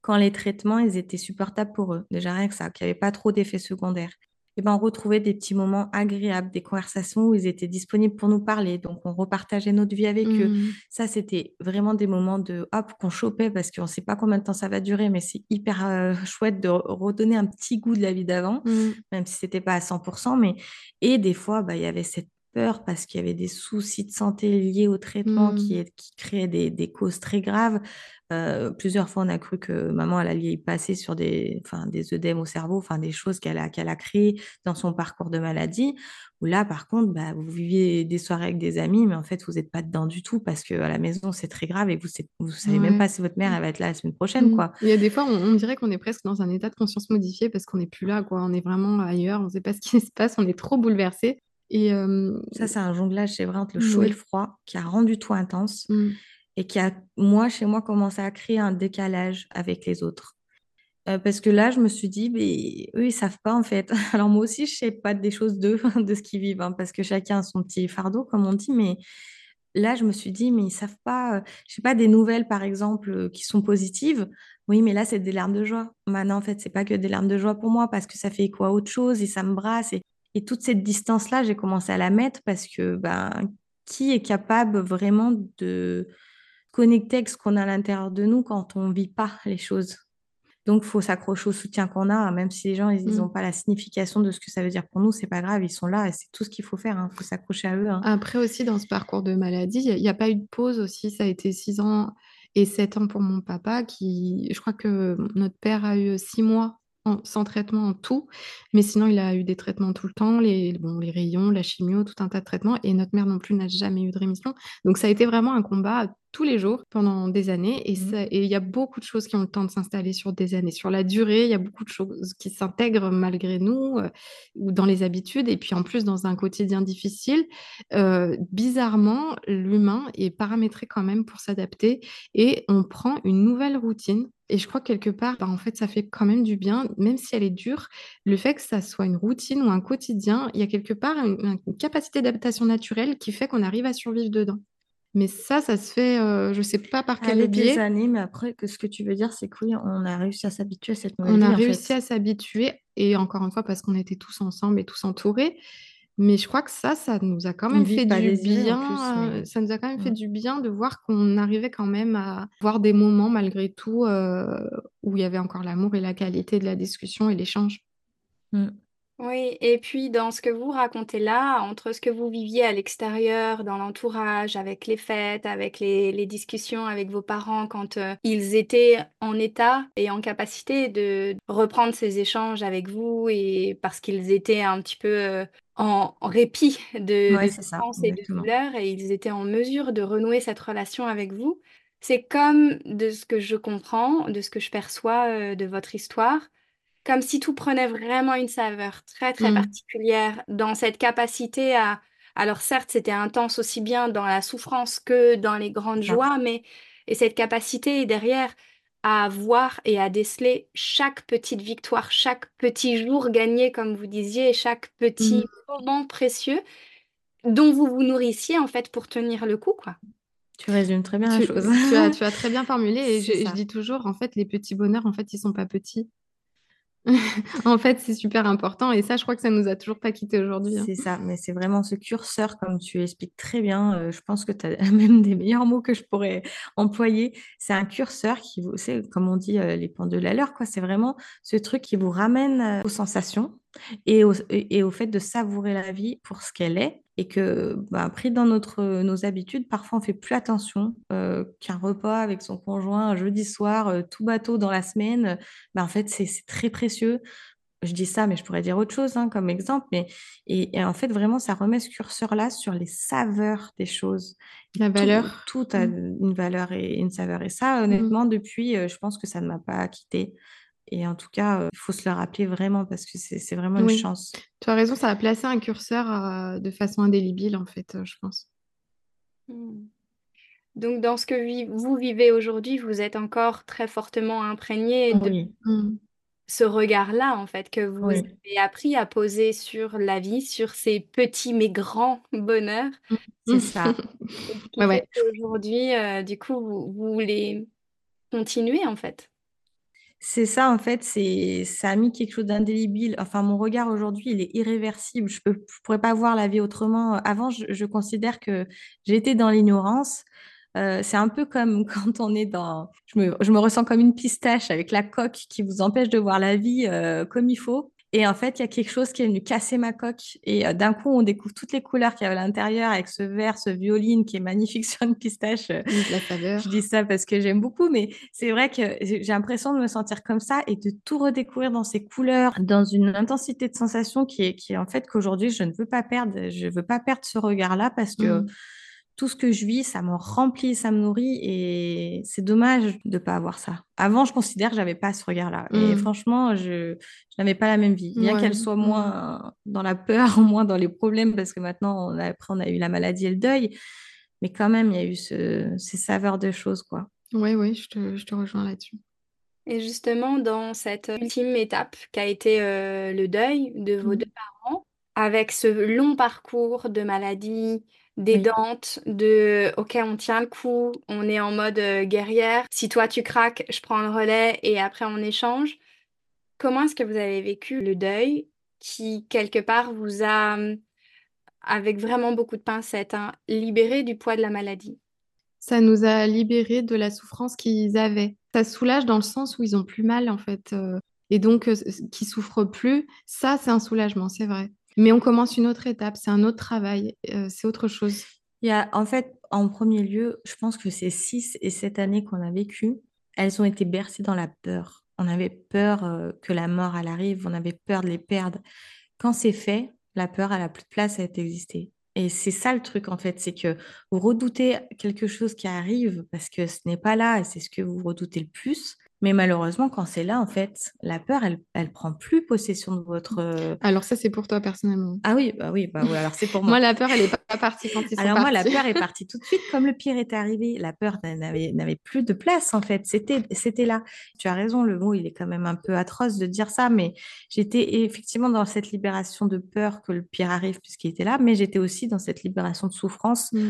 quand les traitements ils étaient supportables pour eux. Déjà rien que ça qu'il n'y avait pas trop d'effets secondaires. Et ben on retrouvait des petits moments agréables des conversations où ils étaient disponibles pour nous parler. Donc on repartageait notre vie avec eux. Mmh. ça c'était vraiment des moments de hop qu'on chopait parce qu'on ne sait pas combien de temps ça va durer. Mais c'est hyper euh, chouette de redonner un petit goût de la vie d'avant mmh. même si c'était pas à 100% mais et des fois bah, il y avait cette peur parce qu'il y avait des soucis de santé liés au traitement qui, mmh. qui créaient des, des, causes très graves. Euh, plusieurs fois, on a cru que maman elle allait y passer sur des, enfin, des œdèmes au cerveau, enfin, des choses qu'elle a, qu'elle a créées dans son parcours de maladie. Où là, par contre, bah, vous viviez des soirées avec des amis, mais en fait, vous n'êtes pas dedans du tout parce qu'à la maison, c'est très grave et vous ne savez même pas si votre mère elle va être là la semaine prochaine. Mmh. Quoi. Il y a des fois, on, dirait qu'on est presque dans un état de conscience modifié parce qu'on n'est plus là. Quoi. On est vraiment ailleurs, on ne sait pas ce qui <laughs> se passe, on est trop bouleversé. Et ça, c'est un jonglage, c'est vrai, entre le chaud et le froid qui a rendu tout intense mmh. et qui a, moi, chez moi, commencé à créer un décalage avec les autres. parce que là, je me suis dit, mais eux, ils savent pas en fait. <laughs> Alors moi aussi, je sais pas des choses d'eux, <laughs> de ce qu'ils vivent, hein, parce que chacun a son petit fardeau, comme on dit, mais là, je me suis dit, mais ils savent pas, euh, je sais pas, des nouvelles, par exemple, euh, qui sont positives. Oui, mais là, c'est des larmes de joie. Maintenant, en fait, c'est pas que des larmes de joie pour moi parce que ça fait écho à autre chose et ça me brasse. Et, et toute cette distance-là, j'ai commencé à la mettre parce que, ben, qui est capable vraiment de connecter avec ce qu'on a à l'intérieur de nous quand on vit pas les choses? Donc, il faut s'accrocher au soutien qu'on a, même si les gens ils n'ont Mm. pas la signification de ce que ça veut dire pour nous, c'est pas grave, ils sont là et c'est tout ce qu'il faut faire. Il faut s'accrocher à eux. hein. Après aussi, dans ce parcours de maladie, il n'y a, pas eu de pause aussi. Ça a été six ans et sept ans pour mon papa, qui, je crois que notre père a eu six mois sans traitement en tout, mais sinon, il a eu des traitements tout le temps, les, les rayons, la chimio, tout un tas de traitements, et notre mère non plus n'a jamais eu de rémission. Donc, ça a été vraiment un combat tous les jours pendant des années, et ça- et il y a beaucoup de choses qui ont le temps de s'installer sur des années. Sur la durée, il y a beaucoup de choses qui s'intègrent malgré nous, euh, ou dans les habitudes, et puis en plus, dans un quotidien difficile, euh, bizarrement, l'humain est paramétré quand même pour s'adapter et on prend une nouvelle routine. Et je crois que quelque part, bah, en fait, ça fait quand même du bien, même si elle est dure. Le fait que ça soit une routine ou un quotidien, il y a quelque part une, une capacité d'adaptation naturelle qui fait qu'on arrive à survivre dedans. Mais ça, ça se fait, euh, je ne sais pas par quel Avec années, mais après, que ce que tu veux dire, c'est que oui, on a réussi à s'habituer à cette nouvelle On a vie, en réussi fait. à s'habituer, et encore une fois, parce qu'on était tous ensemble et tous entourés. Mais je crois que ça, ça nous a quand même fait du bien. plus, mais- euh, Ça nous a quand même fait du bien de voir qu'on arrivait quand même à voir des moments, malgré tout, euh, où il y avait encore l'amour et la qualité de la discussion et l'échange. Mm. Oui, et puis dans ce que vous racontez là, entre ce que vous viviez à l'extérieur, dans l'entourage, avec les fêtes, avec les, les discussions avec vos parents quand euh, ils étaient en état et en capacité de reprendre ces échanges avec vous et parce qu'ils étaient un petit peu euh, en, répit de, Ouais, de c'est ça, souffrance et de exactement. douleur et ils étaient en mesure de renouer cette relation avec vous. C'est comme de ce que je comprends, de ce que je perçois euh, de votre histoire comme si tout prenait vraiment une saveur très très Mm. particulière dans cette capacité à... Alors certes, c'était intense aussi bien dans la souffrance que dans les grandes joies, mais et cette capacité derrière à voir et à déceler chaque petite victoire, chaque petit jour gagné, comme vous disiez, chaque petit Mm. moment précieux dont vous vous nourrissiez en fait pour tenir le coup, quoi. Tu résumes très bien la Tu, chose. tu as, tu as <laughs> très bien formulé et je, je dis toujours, en fait, les petits bonheurs, en fait, ils sont pas petits. <laughs> En fait, c'est super important et ça, je crois que ça nous a toujours pas quittés aujourd'hui. hein. C'est ça, mais c'est vraiment ce curseur, comme tu expliques très bien. euh, je pense que tu as <laughs> même des meilleurs mots que je pourrais employer. C'est un curseur qui vous, c'est comme on dit, euh, les pendules à l'heure, quoi. C'est vraiment ce truc qui vous ramène euh, aux sensations et au, et et au fait de savourer la vie pour ce qu'elle est. Et que, bah, pris dans notre, nos habitudes, parfois on fait plus attention euh, qu'un repas avec son conjoint un jeudi soir, euh, tout bateau dans la semaine. bah, en fait, c'est très précieux je dis ça, mais je pourrais dire autre chose hein, comme exemple. Mais, et, et en fait, vraiment, ça remet ce curseur-là sur les saveurs des choses. La Tout, valeur. tout a Mm. une valeur et une saveur. Et ça, honnêtement, depuis, euh, je pense que ça ne m'a pas quitté. Et en tout cas, euh, il faut se le rappeler vraiment parce que c'est vraiment une chance. tu as raison, ça a placé un curseur euh, de façon indélébile, en fait, euh, je pense. Hmm. Donc dans ce que vi- vous vivez aujourd'hui, vous êtes encore très fortement imprégné de Oui, Mm. ce regard-là, en fait, que vous oui, avez appris à poser sur la vie, sur ces petits mais grands bonheurs, c'est <laughs> ça. Ouais, ouais. euh, du coup, vous, vous les continuez, en fait? C'est ça, en fait, c'est, ça a mis quelque chose d'indélébile. Enfin, mon regard aujourd'hui, il est irréversible. Je je pourrais pas voir la vie autrement. Avant, je, je considère que j'étais dans l'ignorance. Euh, c'est un peu comme <laughs> quand on est dans... Je me, je me ressens comme une pistache avec la coque qui vous empêche de voir la vie euh, comme il faut. Et en fait, il y a quelque chose qui est venu casser ma coque. Et euh, d'un coup, on découvre toutes les couleurs qu'il y a à l'intérieur avec ce vert, ce violine qui est magnifique <laughs> sur une pistache. Oui, de la Je dis ça parce que j'aime beaucoup, mais c'est vrai que j'ai l'impression de me sentir comme ça et de tout redécouvrir dans ces couleurs, dans une intensité de sensation qui est, qui est en fait qu'aujourd'hui, je ne veux pas perdre. Je veux pas perdre ce regard-là parce que Mm. Tout ce que je vis, ça me remplit, ça me nourrit et c'est dommage de pas avoir ça. Avant, je considère que j'avais pas ce regard-là. Et Mm. franchement, je, je n'avais pas la même vie. Bien Ouais. qu'elle soit Mm. moins dans la peur, moins dans les problèmes, parce que maintenant, on a, après, on a eu la maladie et le deuil. Mais quand même, il y a eu ce- ces saveurs de choses, quoi. Oui, oui, je te, je te rejoins là-dessus. Et justement, dans cette ultime étape qu'a été euh, le deuil de vos Mm. deux parents, avec ce long parcours de maladie, des dentes, de OK, on tient le coup, on est en mode guerrière. Si toi tu craques, je prends le relais et après on échange. Comment est-ce que vous avez vécu le deuil qui, quelque part, vous a, mmh, avec vraiment beaucoup de pincettes, hein, libéré du poids de la maladie? Ça nous a libérés de la souffrance qu'ils avaient. Ça soulage dans le sens où ils ont plus mal, en fait, et donc qu'ils qui souffrent plus. Ça, c'est un soulagement, c'est vrai. Mais on commence une autre étape, c'est un autre travail, c'est autre chose. Il y a, en fait, en premier lieu, je pense que ces six et sept années qu'on a vécues, elles ont été bercées dans la peur. On avait peur euh, que la mort, arrive, on avait peur de les perdre. Quand c'est fait, la peur, elle a plus de place à exister. Et c'est ça le truc, en fait, c'est que vous redoutez quelque chose qui arrive parce que ce n'est pas là et c'est ce que vous redoutez le plus. Mais malheureusement, quand c'est là, en fait, la peur, elle, elle prend plus possession de votre. Euh, alors ça, c'est pour toi personnellement. Ah oui, bah oui, bah oui. Alors c'est pour <laughs> moi. moi, la peur, elle est pas partie quand ils sont Alors moi, la peur est <laughs> partie tout de suite, comme le pire est arrivé. La peur n'avait n'avait plus de place en fait. C'était c'était là. Tu as raison, le mot, il est quand même un peu atroce de dire ça, mais j'étais effectivement dans cette libération de peur que le pire arrive puisqu'il était là, mais j'étais aussi dans cette libération de souffrance. Mmh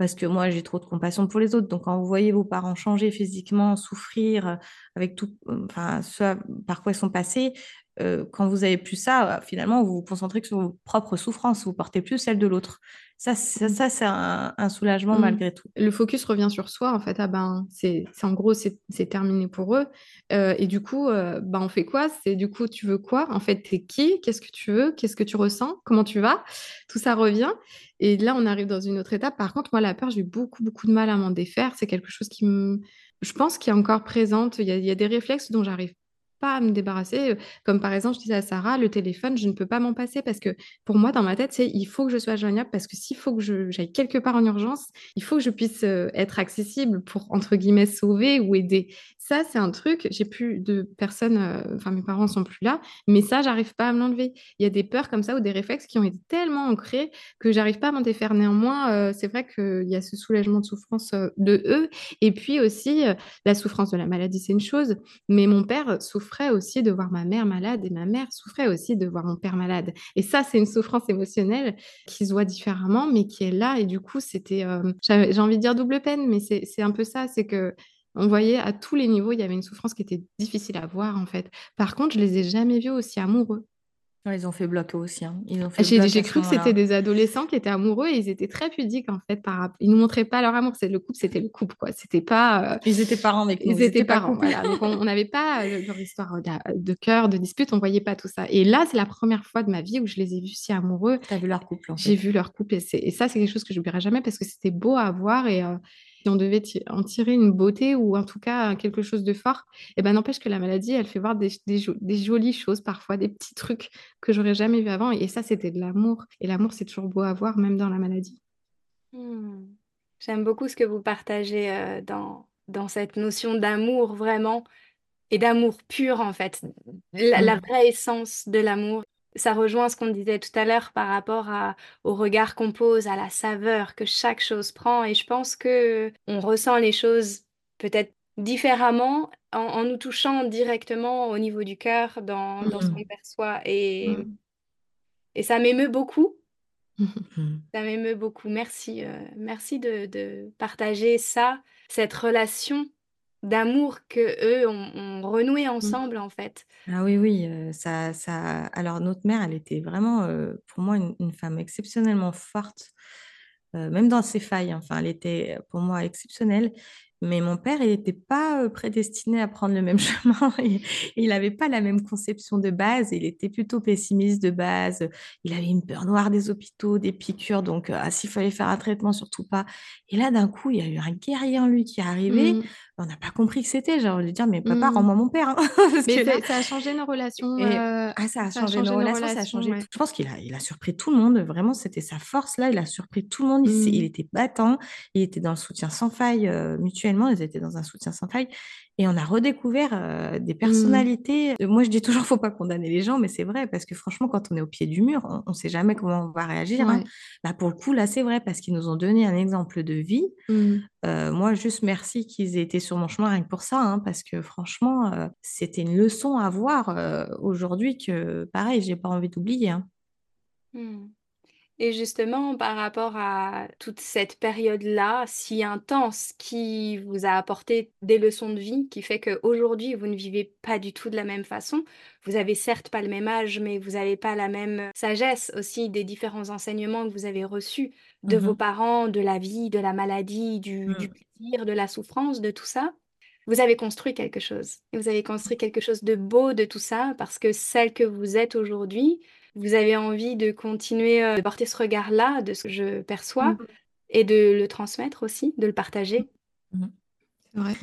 parce que moi, j'ai trop de compassion pour les autres. Donc, quand vous voyez vos parents changer physiquement, souffrir euh, avec tout, euh, enfin, ce par quoi ils sont passés, euh, quand vous avez plus ça, finalement, vous vous concentrez que sur vos propres souffrances, vous portez plus celle de l'autre. Ça, ça, mmh. ça c'est un, soulagement mmh. malgré tout. Le focus revient sur soi, en fait. Ah ben, c'est en gros, c'est terminé pour eux. et du coup, ben, on fait quoi? C'est du coup, tu veux quoi? En fait, t'es qui? Qu'est-ce que tu veux? Qu'est-ce que tu ressens? Comment tu vas? Tout ça revient. Et là, on arrive dans une autre étape. Par contre, moi, la peur, j'ai eu beaucoup, beaucoup de mal à m'en défaire. C'est quelque chose qui me... Je pense qui est encore présente. Il y a, il y a des réflexes dont j'arrive pas à me débarrasser. Comme par exemple, je disais à Sarah, le téléphone, je ne peux pas m'en passer parce que pour moi, dans ma tête, c'est il faut que je sois joignable parce que s'il faut que j'aille quelque part en urgence, il faut que je puisse être accessible pour, entre guillemets, sauver ou aider. Ça, c'est un truc, j'ai plus de personnes, enfin, mes parents sont plus là, mais ça, j'arrive pas à me l'enlever. Il y a des peurs comme ça ou des réflexes qui ont été tellement ancrés que j'arrive pas à m'en défaire. Néanmoins, c'est vrai qu'il y a ce soulagement de souffrance de eux. Et puis aussi, la souffrance de la maladie, c'est une chose, mais mon père souffrait aussi de voir ma mère malade et ma mère souffrait aussi de voir mon père malade. Et ça, c'est une souffrance émotionnelle qui se voit différemment, mais qui est là. Et du coup, c'était, j'ai envie de dire double peine, mais c'est un peu ça, c'est que on voyait à tous les niveaux, il y avait une souffrance qui était difficile à voir en fait. Par contre, je les ai jamais vus aussi amoureux ils ont fait bloc aussi. Hein. J'ai cru que c'était des adolescents qui étaient amoureux et ils étaient très pudiques en fait. Par... Ils nous montraient pas leur amour. C'est le couple, c'était le couple quoi. C'était pas. Euh, ils étaient parents avec nous. Ils, étaient, parents. Voilà. Donc on n'avait pas euh, leur histoire de, cœur, de dispute. On voyait pas tout ça. Et là, c'est la première fois de ma vie où je les ai vus si amoureux. Tu as vu leur couple. J'ai vu leur couple et, et ça, c'est quelque chose que je n'oublierai jamais parce que c'était beau à voir et. Euh, si on devait en tirer une beauté ou en tout cas quelque chose de fort, et eh ben n'empêche que la maladie, elle fait voir des, jolies choses parfois, des petits trucs que j'aurais jamais vu avant. Et ça, c'était de l'amour. Et l'amour, c'est toujours beau à voir, même dans la maladie. Hmm. J'aime beaucoup ce que vous partagez euh, dans, dans cette notion d'amour vraiment et d'amour pur en fait, la, la mmh. vraie essence de l'amour ça rejoint ce qu'on disait tout à l'heure par rapport à, au regard qu'on pose, à la saveur que chaque chose prend. Et je pense que on ressent les choses peut-être différemment en, nous touchant directement au niveau du cœur, dans, dans ce mmh. qu'on perçoit. Et, mmh. et ça m'émeut beaucoup. <laughs> Mmh. Ça m'émeut beaucoup. Merci, euh, merci de, de partager ça, cette relation d'amour que eux ont, renoué mmh. ensemble en fait. Ah oui, oui, ça, ça. Alors notre mère, elle était vraiment pour moi une, femme exceptionnellement forte, même dans ses failles. Enfin, elle était pour moi exceptionnelle. Mais mon père, il n'était pas prédestiné à prendre le <laughs> même chemin. il n'avait pas la même conception de base. Il était plutôt pessimiste de base. Il avait une peur noire des hôpitaux, des piqûres. Donc, ah, s'il fallait faire un traitement, surtout pas. Et là, d'un coup, il y a eu un guerrier en lui qui est arrivé. Mmh. On n'a pas compris que c'était. J'ai envie de dire, mais papa, mmh. rends-moi mon père. Hein, <laughs> mais ça a changé nos relations. Ah, ça a changé, nos, relations, ça a changé. Je pense qu'il a, il a surpris tout le monde. Vraiment, c'était sa force là. Il a surpris tout le monde. Il, il, mmh. était battant. Il était dans le soutien sans faille mutuel ils étaient dans un soutien sans faille. Et on a redécouvert euh, des mmh. personnalités. Moi, je dis toujours, faut pas condamner les gens, mais c'est vrai, parce que franchement, quand on est au pied du mur, on ne sait jamais comment on va réagir. Hein. Bah, pour le coup, là, c'est vrai, parce qu'ils nous ont donné un exemple de vie. Mmh. Euh, moi, juste merci qu'ils aient été sur mon chemin rien que pour ça, hein, parce que franchement, euh, c'était une leçon à voir aujourd'hui que, pareil, j'ai pas envie d'oublier. Hein. Mmh. Et justement, par rapport à toute cette période-là, si intense, qui vous a apporté des leçons de vie, qui fait qu'aujourd'hui, vous ne vivez pas du tout de la même façon. Vous avez certes pas le même âge, mais vous avez pas la même sagesse aussi des différents enseignements que vous avez reçus de Mmh vos mh. parents, de la vie, de la maladie, du du Mmh. plaisir, de la souffrance, de tout ça. Vous avez construit quelque chose et vous avez construit quelque chose de beau de tout ça parce que celle que vous êtes aujourd'hui, vous avez envie de continuer, heu, de porter ce regard-là, de ce que je perçois Mmh. et de le transmettre aussi, de le partager? Mmh mh. C'est vrai.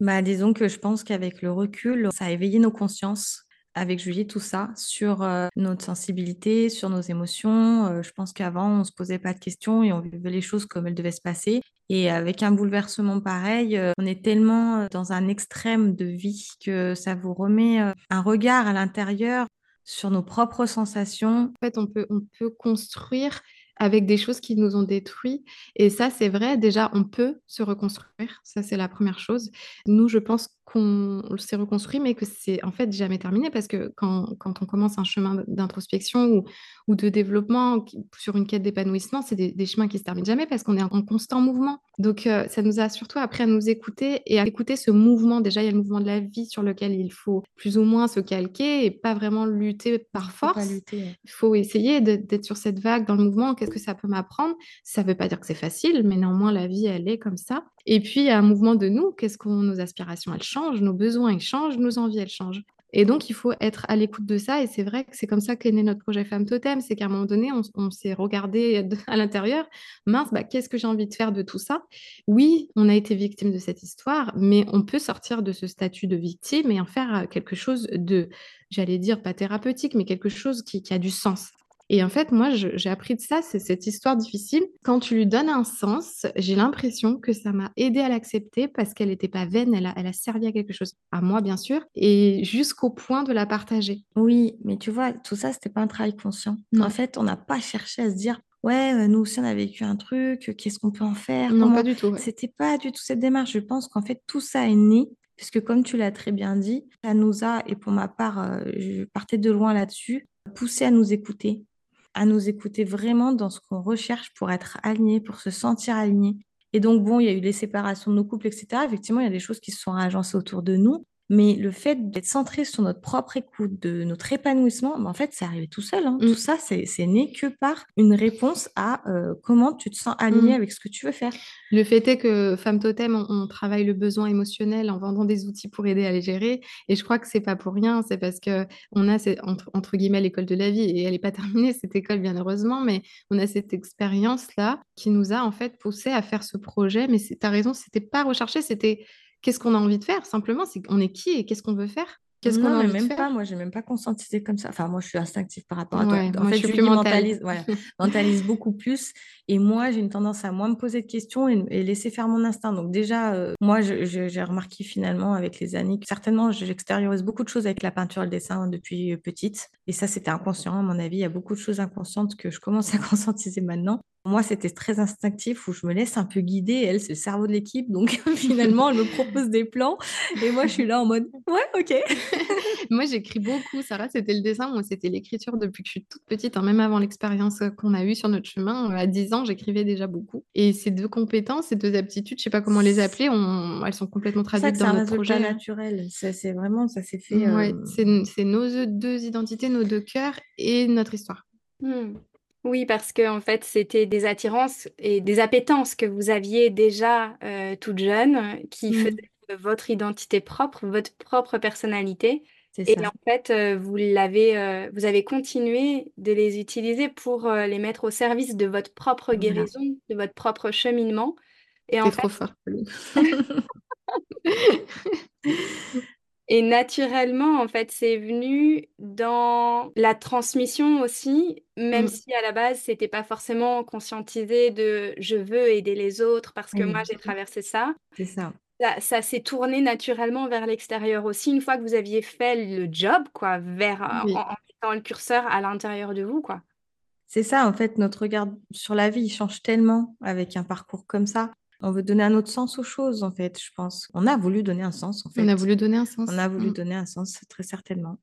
Bah, disons que je pense qu'avec le recul, ça a éveillé nos consciences avec Julie, tout ça, sur, heu, notre sensibilité, sur nos émotions. Heu, je pense qu'avant, on se posait pas de questions et on vivait les choses comme elles devaient se passer et avec un bouleversement pareil, on est tellement, dans un extrême de vie que ça vous remet, un regard à l'intérieur sur nos propres sensations. En fait, on peut on peut construire avec des choses qui nous ont détruits et ça, c'est vrai. Déjà, on peut se reconstruire, ça, c'est la 1re chose. Nous, je pense qu'on s'est reconstruit, mais que c'est, en fait, jamais terminé parce que quand quand on commence un chemin d'introspection ou ou de développement sur une quête d'épanouissement, c'est des des chemins qui se terminent jamais parce qu'on est en constant mouvement. Donc heu, ça nous a surtout appris à nous écouter et à écouter ce mouvement. Déjà, il y a le mouvement de la vie sur lequel il faut plus ou moins se calquer et pas vraiment lutter par force. ouais. Il faut essayer d'être sur cette vague dans le mouvement. Qu'est-ce que ça peut m'apprendre? Ça veut pas dire que c'est facile, mais néanmoins, la vie, elle est comme ça et puis, il y a un mouvement de nous. Qu'est-ce qu'on nos aspirations, elles changent, nos besoins, ils changent, nos envies, elles changent et donc il faut être à l'écoute de ça et c'est vrai que c'est comme ça qu'est né notre projet Femme Totem. C'est qu'à un moment donné, on s'est regardées d à l'intérieur: «Mince, bah, qu'est-ce que j'ai envie de faire de tout ça?» Oui, on a été victime de cette histoire, mais on peut sortir de ce statut de victime et en faire, heu, quelque chose de, j'allais dire, pas thérapeutique, mais quelque chose qui a du sens et en fait, moi, j'ai appris de ça, c'est cette histoire difficile. Quand tu lui donnes un sens, j'ai l'impression que ça m'a aidée à l'accepter parce qu'elle était pas vaine, elle a elle a servi à quelque chose. À moi, bien sûr et jusqu'au point de la partager. Oui, mais tu vois, tout ça, c'était pas un travail conscient. En fait, on n'a pas cherché à se dire: «Ouais, heu, nous aussi, on a vécu un truc, qu'est-ce qu'on peut en faire? Non, pas Comment?» du tout, ouais. c'était pas du tout cette démarche. Je pense qu'en fait, tout ça est né puisque comme tu l'as très bien dit, ça nous a et pour ma part, heu, je partais de loin là-dessus, poussé à nous écouter, à nous écouter vraiment dans ce qu'on recherche pour être alignés, pour se sentir alignés et donc bon, il y a eu les séparations de nos couples et cetera. Effectivement, il y a des choses qui se sont agencées autour de nous, mais le fait d'être centrés sur notre propre écoute, de notre épanouissement, bah, en fait, c'est arrivé tout seul, hein. Tout Mmh. ça, c'est né que par une réponse à, heu, comment tu te sens aligné Mmh. avec ce que tu veux faire. Le fait est que Femme Totem, on on travaille le besoin émotionnel en vendant des outils pour aider à les gérer et je crois que c'est pas pour rien. C'est parce qu'on a c'est entre entre guillemets «l'école de la vie» et elle est pas <laughs> terminée cette école, bien heureusement, mais on a cette expérience-là qui nous a, en fait, poussés à faire ce projet. Mais tu as raison, c'était pas recherché, c'était qu'est-ce qu'on a envie de faire? Simplement? C'est qu'on est qui et qu'est-ce qu'on veut faire? Qu'est-ce qu'on a envie de même faire? pas. Moi, j'ai même pas conscientisé comme ça. Enfin, moi, je suis instinctive par rapport à toi. Ouais, En moi, je fait, suis plus mentalise voilà, <laughs> mentalise beaucoup plus et moi, j'ai une tendance à moins me poser de questions et laisser faire mon instinct. Donc déjà, heu, moi, j'ai remarqué finalement avec les années que certainement, j'extériorise beaucoup de choses avec la peinture et le dessin depuis, heu, petite et ça, c'était inconscient. À mon avis, il y a beaucoup de choses inconscientes que je commence à <laughs> conscientiser maintenant. Moi, c'était très instinctif où je me laisse un peu guider. Elle, c'est le cerveau de l'équipe, donc <laughs> finalement, elle me propose des plans et moi, je suis là en mode: <laughs> «Ouais, OK». <laughs> Moi, j'écris beaucoup. Sarah, c'était le dessin, moi, c'était l'écriture depuis que je suis toute petite, hein, même avant l'expérience, heu, qu'on a eue sur notre chemin. Heu, à 10 ans, j'écrivais déjà beaucoup et ces 2 compétences, ces 2 aptitudes, je sais pas comment les appeler, on elles sont complètement C'est ça traduites que c'est dans un notre résultat projet, naturel. C'est c'est vraiment ça s'est fait, hem c'est nos eux 2 identités, nos 2 cœurs et notre histoire. Mmh. Oui, parce qu'en fait, c'était des attirances et des appétences que vous aviez déjà, heu, toute jeune, qui Mmh. faisaient de votre identité propre, votre propre personnalité C'est et ça. en fait, heu, vous l'avez, heu, vous avez continué de les utiliser pour, heu, les mettre au service de votre propre Voilà. guérison, de votre propre cheminement et en fait trop Pauline. <laughs> <laughs> et naturellement, en fait, c'est venu dans la transmission aussi, même Mmh. si à la base, c'était pas forcément conscientisé de: «Je veux aider les autres parce que moi, j'ai traversé ça». C'est ça. Ça ça s'est tourné naturellement vers l'extérieur aussi, une fois que vous aviez fait le job, quoi, vers, en en mettant le curseur à l'intérieur de vous, quoi. C'est ça, en fait, notre regard sur la vie, il change tellement avec un parcours comme ça. On veut donner un autre sens aux choses, en fait, je pense. On a voulu donner un sens, en On a fait. voulu donner un On sens. a voulu Mmh. donner un sens, très certainement,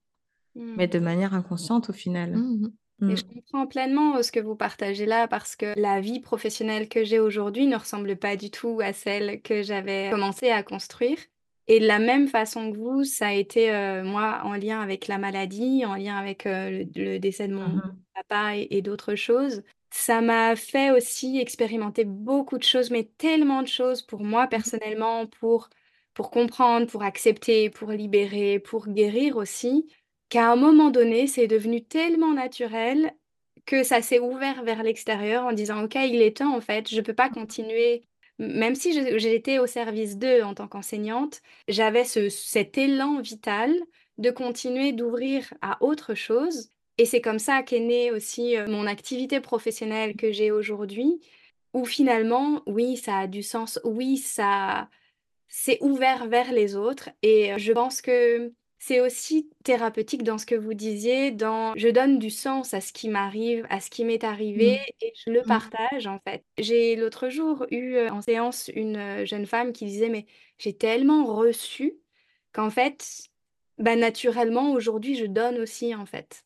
mais Mmh. de manière inconsciente, au Mmh final. mh. Et je comprends pleinement, ce que vous partagez là parce que la vie professionnelle que j'ai aujourd'hui ne ressemble pas du tout à celle que j'avais commencé à construire et de la même façon que vous, ça a été, heu, moi, en lien avec la maladie, en lien avec, heu, le le décès de mon Mmh mh. papa et et d'autres choses. Ça m'a fait aussi expérimenter beaucoup de choses, mais tellement de choses pour moi Mmh. personnellement, pour pour comprendre, pour accepter, pour libérer, pour guérir aussi, qu'à un moment donné, c'est devenu tellement naturel que ça s'est ouvert vers l'extérieur en disant: «OK, il est temps en fait, je peux pas continuer». M même si été au service d'eux en tant qu'enseignante, j'avais ce cet élan vital de continuer d'ouvrir à autre chose et c'est comme ça qu'est née aussi, heu, mon activité professionnelle que j'ai aujourd'hui, où finalement, oui, ça a du sens, oui, ça c'est ouvert vers les autres et heu, je pense que c'est aussi thérapeutique dans ce que vous disiez, dans je donne du sens à ce qui m'arrive, à ce qui m'est arrivé Mmh. et je le Mmh. partage, en fait. J'ai l'autre jour eu, heu, en séance une, jeune femme qui disait: «Mais j'ai tellement reçu qu'en fait, bah, naturellement aujourd'hui je donne aussi, en fait».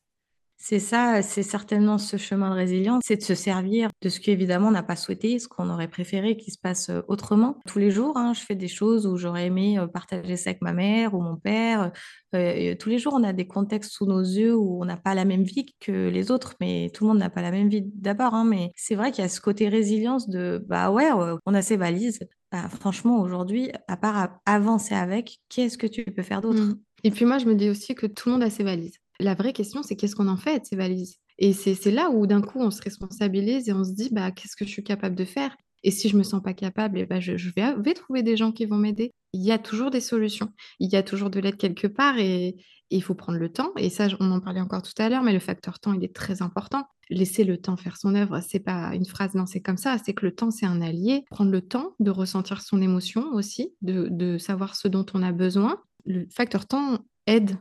C'est ça, c'est certainement ce chemin de résilience, c'est de se servir de ce qu'évidemment on n'a pas souhaité, ce qu'on aurait préféré qu'il se passe, heu, autrement. Tous les jours, hein, je fais des choses où j'aurais aimé, heu, partager ça avec ma mère ou mon père, et tous les jours, on a des contextes sous nos yeux où on n'a pas la même vie que les autres, mais tout le monde n'a pas la même vie d'abord, hein, mais c'est vrai qu'il y a ce côté résilience de, bah, ouais, on a ses valises. Bah, franchement aujourd'hui, à part avancer avec, qu'est-ce que tu peux faire Mmh d'autre? et puis moi, je me dis aussi que tout le monde a ses valises. La vraie question, c'est qu'est-ce qu'on en fait de ces valises? Et c'est là où d'un coup, on se responsabilise et on se dit: «Bah, qu'est-ce que je suis capable de faire? Et si je me sens pas capable bah, je vais trouver des gens qui vont m'aider». Il y a toujours des solutions. Il y a toujours de l'aide quelque part et il faut prendre le temps et ça, on en parlait encore tout à l'heure, mais le facteur temps, il est très important. Laisser le temps faire son œuvre, c'est pas une phrase lancée comme ça, c'est que le temps, c'est un allié. Prendre le temps de ressentir son émotion aussi, de savoir ce dont on a besoin. Le facteur temps aide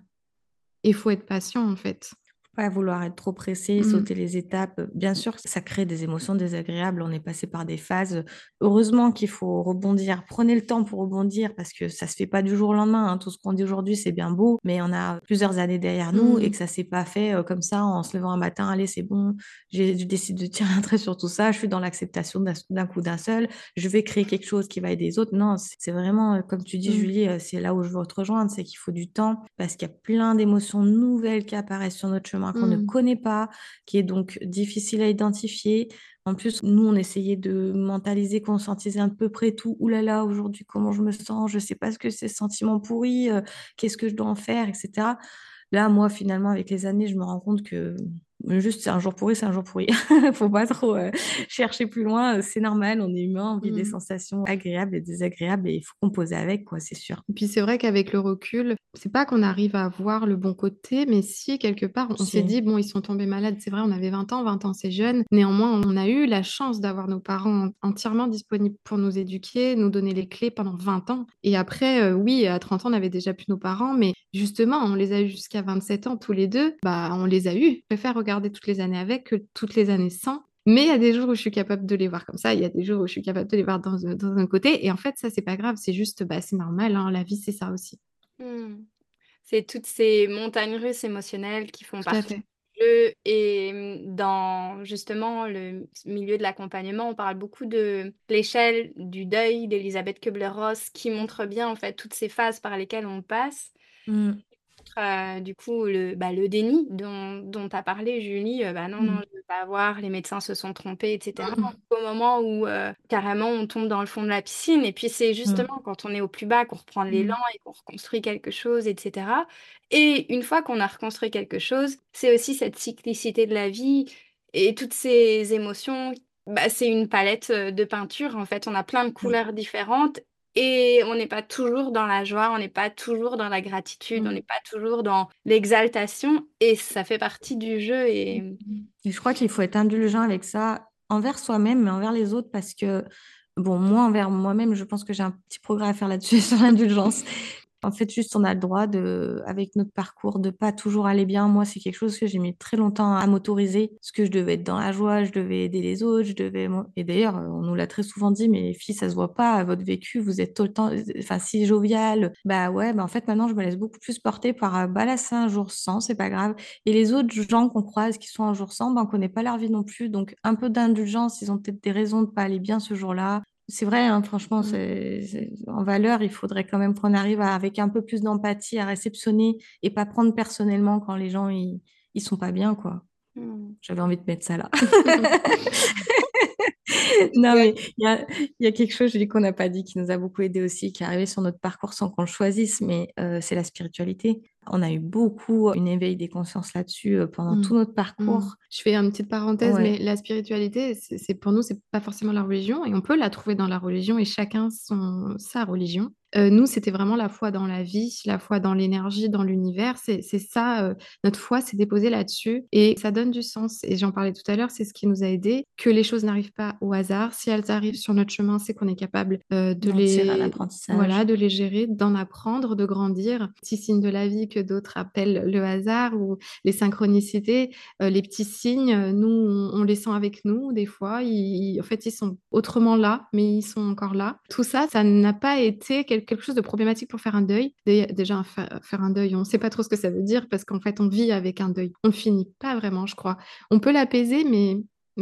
il faut être patient, en fait. Pas vouloir être trop pressé, Mmh. sauter les étapes. Bien sûr, ça crée des émotions désagréables. On est passé par des phases. Heureusement qu'il faut rebondir. Prenez le temps pour rebondir parce que ça se fait pas du jour au lendemain, hein. Tout ce qu'on dit aujourd'hui, c'est bien beau, mais on a plusieurs années derrière nous et Mmh. que ça s'est pas fait, heu, comme ça en se levant un matin: «Allez, c'est bon, j'ai je décide de tirer un trait sur tout ça, je suis dans l'acceptation d'un coup d'un seul, je vais créer quelque chose qui va aider les autres». Non, c'est vraiment, heu, comme tu dis Mmh. Julie, heu, c'est là où je veux te rejoindre, c'est qu'il faut du temps parce qu'il y a plein d'émotions nouvelles qui apparaissent sur notre chemin qu'on ne Mmh. connaît pas, qui est donc difficile à identifier. En plus, nous, on essayait de mentaliser, conscientiser à peu près tout. «Ouh là là, aujourd'hui, comment je me sens? Je sais pas ce que c'est ce sentiment pourri, heu, qu'est-ce que je dois en faire?» et cetera. Là, moi, finalement, avec les années, je me rends compte que, juste, c'est un jour pourri, c'est un jour pourri. <laughs> Faut pas trop, heu, chercher plus loin, c'est normal, on est humain, on vit des Mmh. sensations agréables et désagréables et il faut composer avec, quoi, c'est sûr. Et puis c'est vrai qu'avec le recul, c'est pas qu'on arrive à voir le bon côté, mais si quelque part on s'est dit: «Bon, ils sont tombés malades». C'est vrai, on avait 20 ans, 20 ans, c'est jeune. Néanmoins, on a eu la chance d'avoir nos parents en entièrement disponibles pour nous éduquer, nous donner les clés pendant 20 ans et après, heu, oui, à 30 ans, on avait déjà plus nos parents, mais justement, on les a eus jusqu'à 27 ans tous les 2. Bah, on les a eus. Je préfère regarder toutes les années avec que toutes les années sans. Mais il y a des jours où je suis capable de les voir comme ça, il y a des jours où je suis capable de les voir dans un dans un côté et en fait, ça, c'est pas grave, c'est juste, bah, c'est normal, hein, la vie, c'est ça aussi. Mmh. C'est toutes ces montagnes russes émotionnelles qui font Tout partie et mmh, dans justement le milieu de l'accompagnement, on parle beaucoup de l'échelle du deuil d'Elisabeth Kübler-Ross qui montre bien, en fait, toutes ces phases par lesquelles on passe. Heu, du coup, le, bah, le déni dont tu as parlé Julie, heu, bah, non, non, Mmh. je veux pas voir, les médecins se sont trompés et cetera. Mmh mh. Au moment où, heu, carrément on tombe dans le fond de la piscine et puis c'est Mmh. justement quand on est au plus bas qu'on reprend l'élan et qu'on reconstruit quelque chose et cetera et une fois qu'on a reconstruit quelque chose, c'est aussi cette cyclicité de la vie et toutes ces émotions, bah, c'est une palette, de peinture, en fait. On a plein de couleurs différentes et on n'est pas toujours dans la joie, on n'est pas toujours dans la gratitude, on Mmh. n'est pas toujours dans l'exaltation et ça fait partie du jeu et mmh Et je crois qu'il faut être indulgent avec ça, envers soi-même, mais envers les autres parce que, bon, moi, envers moi-même, je pense que j'ai un petit progrès à faire là-dessus <laughs> sur l'indulgence. En fait, juste on a le droit de, avec notre parcours, de pas toujours aller bien. Moi, c'est quelque chose que j'ai mis très longtemps à m'autoriser, parce que je devais être dans la joie, je devais aider les autres, je devais. Et d'ailleurs, on nous l'a très souvent dit, mais filles, ça se voit pas, votre vécu, vous êtes tout le temps, enfin, si jovial. Bah ouais, bah en fait, maintenant, je me laisse beaucoup plus porter par, bah là, c'est un jour sans, c'est pas grave. Et les autres gens qu'on croise qui sont un jour sans, bah, on connaît pas leur vie non plus. Donc, un peu d'indulgence, ils ont peut-être des raisons de pas aller bien ce jour-là. C'est vrai, hein, franchement, Mm. c'est, en valeur, il faudrait quand même qu'on arrive à, avec un peu plus d'empathie à réceptionner et pas prendre personnellement quand les gens ils, ils sont pas bien, quoi. Hmm. J'avais envie de mettre ça là. <laughs> <laughs> non, mais il y a, y a, quelque chose, je dis qu'on n'a pas dit, qui nous a beaucoup aidé aussi, qui est arrivé sur notre parcours sans qu'on le choisisse, mais euh, c'est la spiritualité. On a eu beaucoup une éveil des consciences là-dessus euh, pendant mmh. tout notre parcours. Mmh. Je fais une petite parenthèse, ouais. mais la spiritualité, c'est pour nous, c'est pas forcément la religion, et on peut la trouver dans la religion, et chacun son, sa religion. Euh, nous, c'était vraiment la foi dans la vie, la foi dans l'énergie, dans l'univers. C'est ça, euh, notre foi s'est déposée là-dessus et ça donne du sens. Et j'en parlais tout à l'heure, c'est ce qui nous a aidé, que les choses n'arrivent pas au hasard. Si elles arrivent sur notre chemin, c'est qu'on est capable euh, de les voilà, de les gérer, d'en apprendre, de grandir. Petits signes de la vie que d'autres appellent le hasard ou les synchronicités, les petits signes, nous, on, on, les sent avec nous des fois. Ils, en fait, ils sont autrement là, mais ils sont encore là. Tout ça, ça n'a pas été quelque quelque chose de problématique pour faire un deuil. Déjà, faire un deuil, on ne sait pas trop ce que ça veut dire parce qu'en fait, on vit avec un deuil. On ne finit pas vraiment, je crois. On peut l'apaiser, mais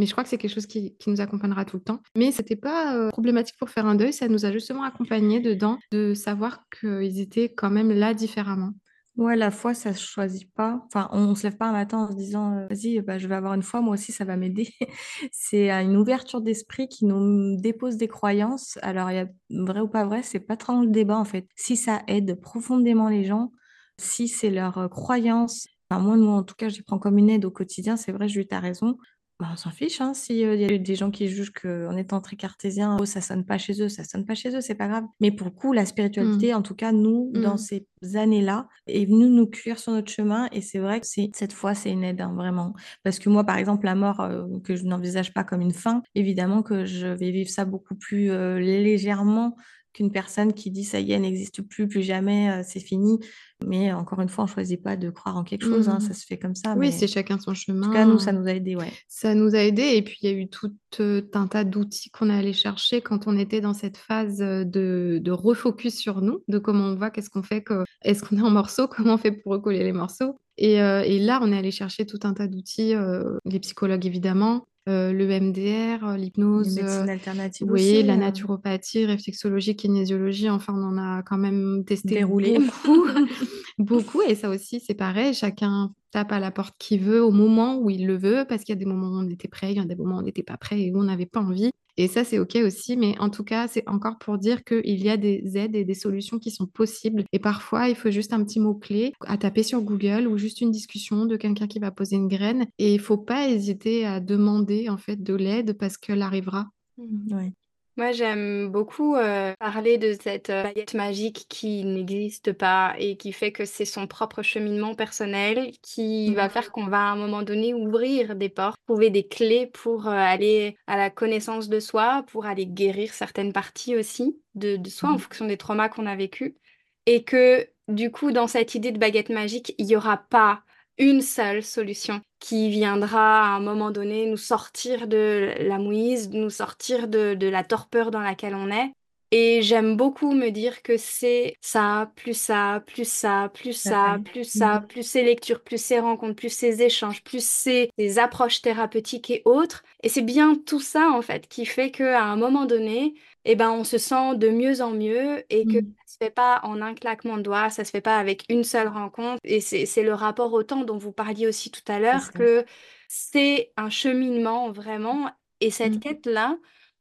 je crois que c'est quelque chose qui, qui, nous accompagnera tout le temps. Mais c'était pas euh, problématique pour faire un deuil, ça nous a justement accompagnés dedans, de savoir qu'ils étaient quand même là différemment. Ouais, la foi, ça se choisit pas. Enfin, on, ne se lève pas un matin en se disant, euh, vas-y, bah, je vais avoir une foi, moi aussi, ça va m'aider. <laughs> c'est une ouverture d'esprit qui nous dépose des croyances. Alors, il y a vrai ou pas vrai, c'est pas trop le débat, en fait. Si ça aide profondément les gens, si c'est leur euh, croyance, enfin, moi, moi, en tout cas, j'y prends comme une aide au quotidien, c'est vrai, Julie, as raison. Bah, on s'en fiche, hein, s'il y a des gens qui jugent qu'en étant très cartésien, oh, ça sonne pas chez eux, ça sonne pas chez eux, c'est pas grave. Mais pour le coup, la spiritualité, mmh. en tout cas, nous, mmh. dans ces années-là, est venue nous cuire sur notre chemin. Et c'est vrai que cette fois, c'est une aide, hein, vraiment. Parce que moi, par exemple, la mort, euh, que je n'envisage pas comme une fin, évidemment que je vais vivre ça beaucoup plus euh, légèrement qu'une personne qui dit ça y est, n'existe plus, plus jamais, euh, c'est fini. Mais encore une fois, on ne choisit pas de croire en quelque chose, hein, Mmh. ça se fait comme ça. Oui, mais c'est chacun son en tout cas, nous, ça chemin. nous a aidés, ouais. Ça nous a aidés et puis il y a eu tout euh, un tas d'outils qu'on est allé chercher quand on était dans cette phase euh, de, de refocus sur nous, de comment on va, qu'est-ce qu'on fait, que, est-ce qu'on est en morceaux, <laughs> comment on fait pour recoller les morceaux. Et, euh, et là, on est allé chercher tout un tas d'outils, euh, les psychologues évidemment, euh, le MDR, euh, l'hypnose, euh, médecines alternatives oui, aussi, la naturopathie, réflexologie, kinésiologie, enfin, on en a quand même testé beaucoup, <laughs> <laughs> beaucoup. Et ça aussi, c'est pareil, chacun tape à la porte qui veut au moment où il le veut, parce qu'il y a des moments où on était prêt, il y a des moments où on n'était pas prêt et où on n'avait pas envie. Et ça, c'est OK aussi, mais en tout cas, c'est encore pour dire qu'il y a des aides et des solutions qui sont possibles. Et parfois, il faut juste un petit mot-clé à taper sur Google ou juste une discussion de quelqu'un qui va poser une graine. Et il faut pas hésiter à demander en fait de l'aide parce qu'elle arrivera. Ouais. Moi, j'aime beaucoup euh, parler de cette euh, baguette magique qui n'existe pas et qui fait que c'est son propre cheminement personnel qui va faire qu'on va à un moment donné ouvrir des portes, trouver des clés pour euh, aller à la connaissance de soi, pour aller guérir certaines parties aussi de, de soi en Mhm. fonction des traumas qu'on a vécus. Et que du coup, dans cette idée de baguette magique, il n'y aura pas une seule solution qui viendra à un moment donné nous sortir de la mouise, nous sortir de, de la torpeur dans laquelle on est. Et j'aime beaucoup me dire que c'est ça, plus ça, plus ça, plus ça, plus ça, Mhm. plus ces lectures, plus ces rencontres, plus ces échanges, plus ces, ces approches thérapeutiques et autres. Et c'est bien tout ça, en fait, qui fait qu'à un moment donné, eh ben, on se sent de mieux en mieux et que Mhm. ça se fait pas en un claquement de doigts, ça se fait pas avec une seule rencontre. Et c'est, le rapport au temps dont vous parliez aussi tout à l'heure, que c'est un cheminement vraiment. Et cette Mhm. quête-là,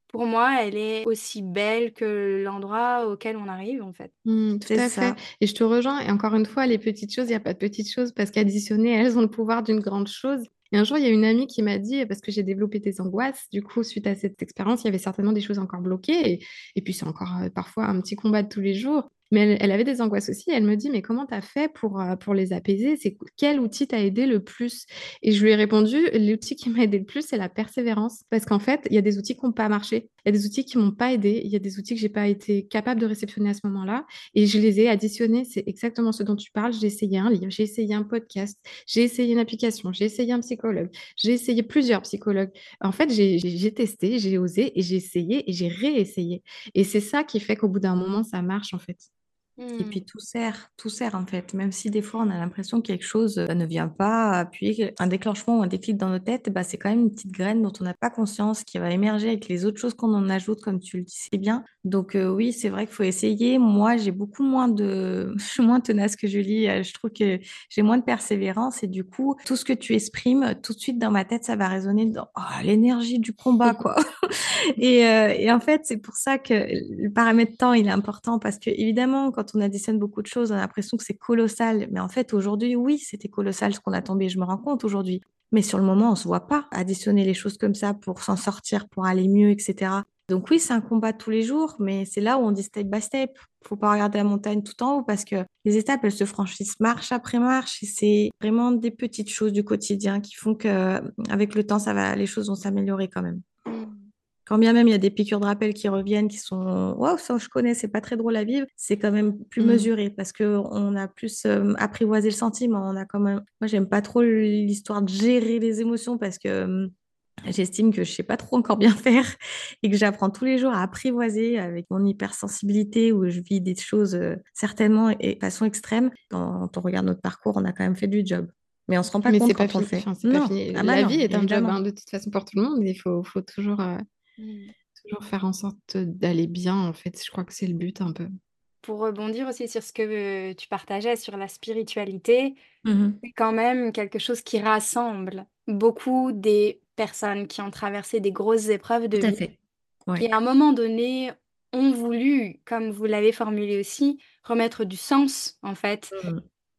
pour moi, elle est aussi belle que l'endroit auquel on arrive, en fait. Mm, tout C'est à fait. ça. Et je te rejoins. Et encore une fois, les petites choses, il n'y a pas de petites choses parce qu'additionnées, elles ont le pouvoir d'une grande chose. Et un jour, il y a une amie qui m'a dit, parce que j'ai développé des angoisses, du coup, suite à cette expérience, il y avait certainement des choses encore bloquées. Et, puis, c'est encore euh, parfois un petit combat de tous les jours. Mais elle, avait des angoisses aussi. Elle me dit, mais comment tu as fait pour, euh, pour les apaiser? C'est quel outil t'a aidé le plus? Et je lui ai répondu, l'outil qui m'a aidé le plus, c'est la persévérance. Parce qu'en fait, il y a des outils qui n'ont pas marché. Il y a des outils qui m'ont pas aidé. Il y a des outils que j'ai pas été capable de réceptionner à ce moment-là. Et je les ai additionnés. C'est exactement ce dont tu parles. J'ai essayé un livre, j'ai essayé un podcast, j'ai essayé une application, j'ai essayé un psychologue, j'ai essayé plusieurs psychologues. En fait, j'ai testé, j'ai osé et j'ai essayé et j'ai réessayé. Et c'est ça qui fait qu'au bout d'un moment, ça marche en fait. Et puis tout sert, tout sert en fait. Même si des fois on a l'impression que quelque chose euh, ne vient pas appuyer un déclenchement ou un déclic dans nos têtes, bah, c'est quand même une petite graine dont on n'a pas conscience qui va émerger avec les autres choses qu'on en ajoute, comme tu le disais bien. Donc euh, oui, c'est vrai qu'il faut essayer. Moi, j'ai beaucoup moins de, <laughs> je suis moins tenace que Julie. Euh, je trouve que j'ai moins de persévérance et du coup, tout ce que tu exprimes, tout de suite dans ma tête, ça va résonner dans oh, l'énergie du combat, quoi. <laughs> <laughs> et, et en fait, c'est pour ça que le paramètre temps, il est important parce que évidemment, quand on additionne beaucoup de choses, on a l'impression que c'est colossal. Mais en fait, aujourd'hui, oui, c'était colossal ce qu'on a tombé. Je me rends compte aujourd'hui. Mais sur le moment, on se voit pas additionner les choses comme ça pour s'en sortir, pour aller mieux, etc. Donc oui, c'est un combat tous les jours, mais c'est là où on dit step by step. Faut pas regarder la montagne tout en haut parce que les étapes, elles se franchissent marche après marche et c'est vraiment des petites choses du quotidien qui font que avec le temps, ça va, les choses vont s'améliorer quand même. Quand bien même il y a des piqûres de rappel qui reviennent, qui sont waouh, ça je connais, c'est pas très drôle à vivre, c'est quand même plus mmh. mesuré parce que on a plus euh, apprivoisé le sentiment. On a quand même, moi j'aime pas trop l'histoire de gérer les émotions parce que hum, j'estime que je sais pas trop encore bien <laughs> faire et que j'apprends tous les jours à apprivoiser avec mon hypersensibilité où je vis des choses euh, certainement et de façon extrême. Quand on regarde notre parcours, on a quand même fait du job. Mais on se rend pas compte quand on le fait. Ah bah la vie est un job hein, de toute façon pour tout le monde. Il faut, faut toujours euh, Mmh. Toujours faire en sorte d'aller bien, en fait. Je crois que c'est le but un peu. Pour rebondir aussi sur ce que tu partageais sur la spiritualité, mmh c'est quand même quelque chose qui rassemble beaucoup des personnes qui ont traversé des grosses épreuves de Tout à vie, fait. qui à un moment donné ont voulu, comme vous l'avez formulé aussi, remettre du sens en fait, mmh.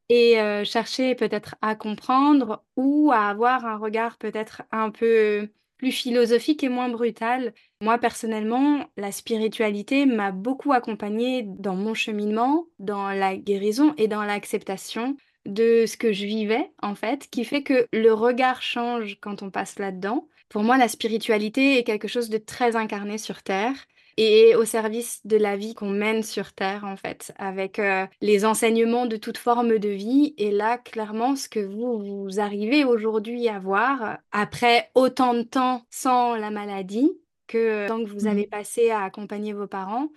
et chercher peut-être à comprendre ou à avoir un regard peut-être un peu plus philosophique et moins brutale. Moi, personnellement, la spiritualité m'a beaucoup accompagnée dans mon cheminement, dans la guérison et dans l'acceptation de ce que je vivais, en fait, qui fait que le regard change quand on passe là-dedans. Pour moi, la spiritualité est quelque chose de très incarné sur Terre et au service de la vie qu'on mène sur Terre, en fait, avec euh, les enseignements de toute forme de vie. Et là, clairement, ce que vous, vous arrivez aujourd'hui à voir, après autant de temps sans la maladie, que tant que vous mmh avez passé à accompagner vos parents,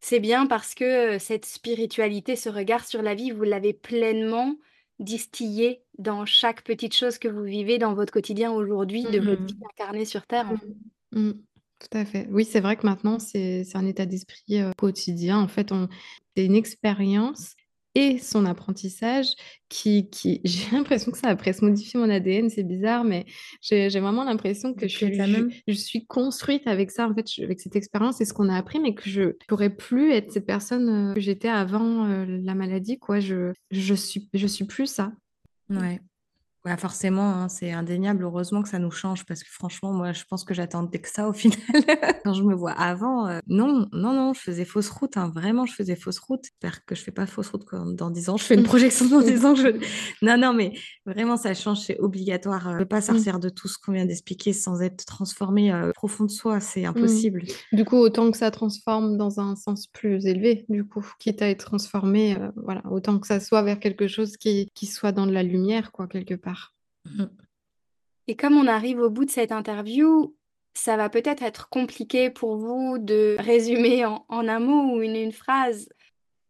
c'est bien parce que cette spiritualité, ce regard sur la vie, vous l'avez pleinement distillé dans chaque petite chose que vous vivez dans votre quotidien aujourd'hui, de votre mmh vie incarnée sur Terre. Mmh tout à fait. Oui, c'est vrai que maintenant, c'est un état d'esprit quotidien. En fait, c'est une expérience et son apprentissage qui, qui <laughs> j'ai l'impression que ça a presque modifié mon ADN, c'est bizarre, mais j'ai vraiment l'impression que je suis, je, suis construite avec ça, en fait, avec cette expérience et ce qu'on a appris, mais que je ne pourrais plus être cette personne que j'étais avant la maladie, quoi. Je, je, suis, je suis plus ça. Ouais. Bah, forcément, hein, c'est indéniable. Heureusement que ça nous change parce que franchement, moi, je pense que j'attendais que ça au <laughs> final. Quand je me vois avant, euh, non, non, non, je faisais fausse route. Hein, vraiment, je faisais fausse route. J'espère que je fais pas fausse route quand, dans 10 ans. Je fais une projection dans 10 ans. Je... <laughs> Non, non, mais vraiment, ça change. C'est obligatoire. ne euh, pas sortir de tout ce qu'on vient d'expliquer sans être transformé euh, profond de soi. C'est impossible. Du coup, autant que ça transforme dans un sens plus élevé, du coup, quitte à être transformé, voilà, autant que ça soit vers quelque chose qui, qui soit dans de la lumière, quoi, quelque part. Mmh. Et comme on arrive au bout de cette interview, ça va peut-être être compliqué pour vous de résumer en, un mot ou une phrase.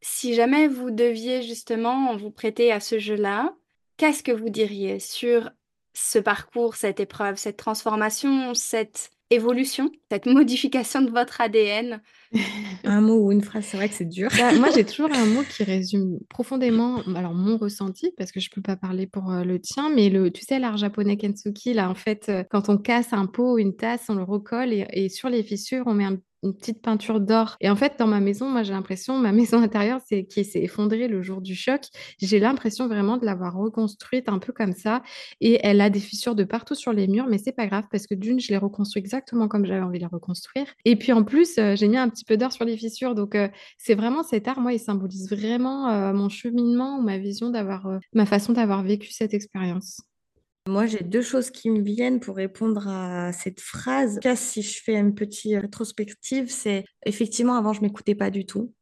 Si jamais vous deviez justement vous prêter à ce jeu-là, qu'est-ce que vous diriez sur ce parcours, cette épreuve, cette transformation, cette évolution, cette modification de votre ADN <laughs> Un mot ou une phrase, c'est vrai que c'est dur. Bah, moi, j'ai toujours un mot qui résume profondément alors mon ressenti, parce que je ne peux pas parler pour euh, le tien, mais le, tu sais, l'art japonais Kensuki, là, en fait, euh, quand on casse un pot ou une tasse, on le recolle et, sur les fissures, on met une petite peinture d'or. Et en fait, dans ma maison, moi, j'ai l'impression, ma <laughs> maison intérieure, c'est qui s'est effondrée le jour du choc. J'ai l'impression vraiment de l'avoir reconstruite un peu comme ça. Et elle a des fissures de partout sur les murs, mais c'est pas grave parce que d'une, je l'ai reconstruit exactement comme j'avais envie de la reconstruire. Et puis en plus, euh, j'ai mis un petit peu d'or sur les fissures. Donc euh, c'est vraiment cet art, moi, il symbolise vraiment euh, mon cheminement ou ma vision d'avoir, ma façon d'avoir vécu cette expérience. Moi, j'ai deux choses qui me viennent pour répondre à cette phrase. Cas, si je fais une petite rétrospective, c'est effectivement, avant, je m'écoutais pas du tout.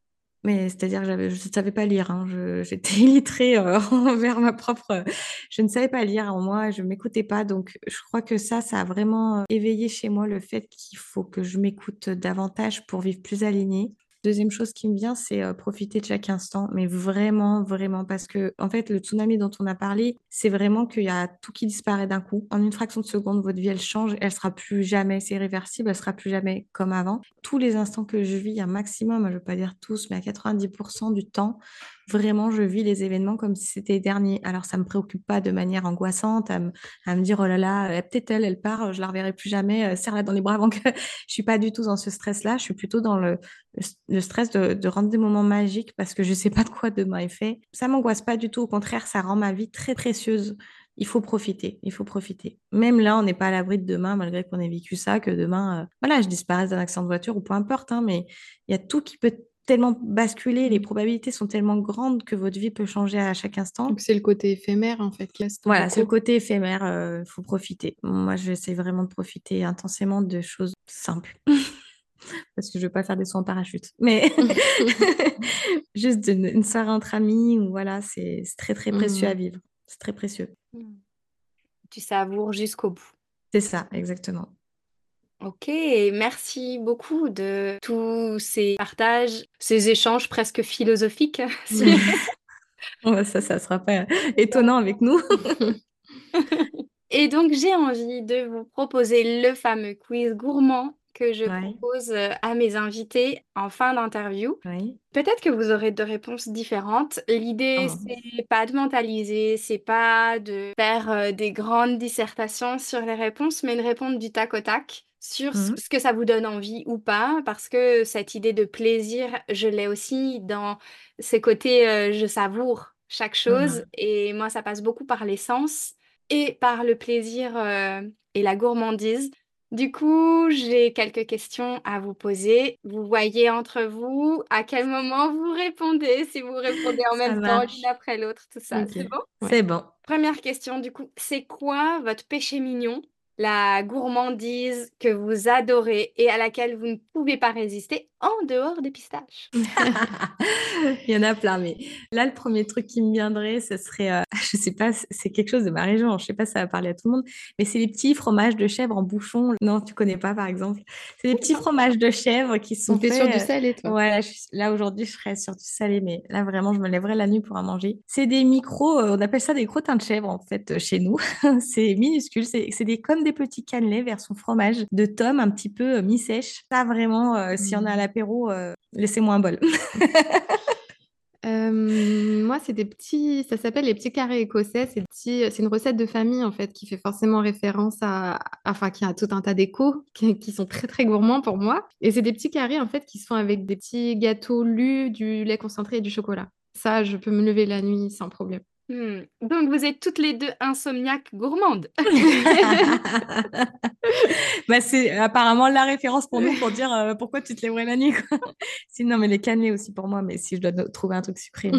Mais c'est-à-dire je ne savais pas lire. J'étais illettrée envers ma propre. Je ne savais pas lire en moi, je ne m'écoutais pas. Donc, je crois que ça, ça a vraiment euh, éveillé chez moi le fait qu'il faut que je m'écoute davantage pour vivre plus alignée. Deuxième chose qui me vient, c'est profiter de chaque instant, mais vraiment, vraiment, parce que en fait, le tsunami dont on a parlé, c'est vraiment qu'il y a tout qui disparaît d'un coup. En une fraction de seconde, votre vie, elle change, elle sera plus jamais, c'est irréversible, elle sera plus jamais comme avant. Tous les instants que je vis, un maximum, je ne veux pas dire tous, mais à 90% du temps, vraiment, je vis les événements comme si c'était dernier. Alors, ça ne me préoccupe pas de manière angoissante à me, dire, oh là là, peut-être elle, elle part, je la reverrai plus jamais, euh, serre-la dans les bras avant que... <laughs> je suis pas du tout dans ce stress-là. Je suis plutôt dans le, stress de, rendre des moments magiques parce que je ne sais pas de quoi demain est fait. Ça m'angoisse pas du tout. Au contraire, ça rend ma vie très précieuse. Il faut profiter, il faut profiter. Même là, on n'est pas à l'abri de demain, malgré qu'on ait vécu ça, que demain, euh, voilà, je disparaisse d'un accident de voiture ou peu importe, hein, mais il y a tout qui peut tellement basculer, les probabilités sont tellement grandes que votre vie peut changer à chaque instant. Donc c'est le côté éphémère en fait. voilà, c'est le côté éphémère, il euh, faut profiter. Moi, j'essaie vraiment de profiter intensément de choses simples. <laughs> Parce que je ne veux pas faire des soins en parachute. Mais <laughs> <laughs> juste une, soirée entre amis, ou voilà, c'est très très précieux à mmh. vivre. C'est très précieux. Mmh. Tu savoures jusqu'au bout. C'est ça, exactement. Ok, merci beaucoup de tous ces partages, ces échanges presque philosophiques. <laughs> <laughs> ça, ça sera pas étonnant avec nous. <laughs> Et donc, j'ai envie de vous proposer le fameux quiz gourmand que je propose euh, à mes invités en fin d'interview. Peut-être que vous aurez deux réponses différentes. L'idée, oh. c'est pas de mentaliser, c'est pas de faire euh, des grandes dissertations sur les réponses, mais de répondre du tac au tac sur mmh ce que ça vous donne envie ou pas, parce que cette idée de plaisir, je l'ai aussi dans ces côtés euh, je savoure chaque mmh chose, et moi ça passe beaucoup par l'essence et par le plaisir euh, et la gourmandise. Du coup, j'ai quelques questions à vous poser. Vous voyez entre vous à quel moment vous répondez, si vous répondez en même temps l'une après l'autre, tout ça. C'est bon? C'est bon. Première question, du coup, c'est quoi votre péché mignon? La gourmandise que vous adorez et à laquelle vous ne pouvez pas résister en dehors des pistaches <laughs> Il y en a plein, mais là, le premier truc qui me viendrait, ce serait, je euh, <laughs> je sais pas, c'est quelque chose de ma région, je sais pas si ça va parler à tout le monde, mais c'est les petits fromages de chèvre en bouchon. Non, tu connais pas, par exemple. C'est des petits fromages de chèvre qui sont faits... sur du euh, salé, toi Ouais, là, aujourd'hui, je serais sur du salé, mais là, vraiment, je me lèverais la nuit pour en manger. C'est des micros, euh, on appelle ça des crottins de chèvre, en fait, chez nous. <laughs> c'est minuscule, c'est des, comme des petits cannelés son fromage de tome un petit peu mi-sèche. Ça, vraiment, si on a à la euh, laissez-moi un bol. <laughs> Euh, moi, c'est des petits, ça s'appelle les petits carrés écossais. C'est c'est une recette de famille en fait qui fait forcément référence à, enfin, qui a tout un tas d'échos <laughs> qui, sont très très gourmands pour moi. Et c'est des petits carrés en fait qui se font avec des petits gâteaux lus, du lait concentré et du chocolat. Ça, je peux me lever la nuit sans problème. Hmm. Donc, vous êtes toutes les deux insomniaques gourmandes. <laughs> <laughs> bah, c'est apparemment la référence pour nous pour dire euh, pourquoi tu te lèverais la nuit. <laughs> Sinon, mais les cannelés aussi pour moi, mais si je dois trouver un truc sucré,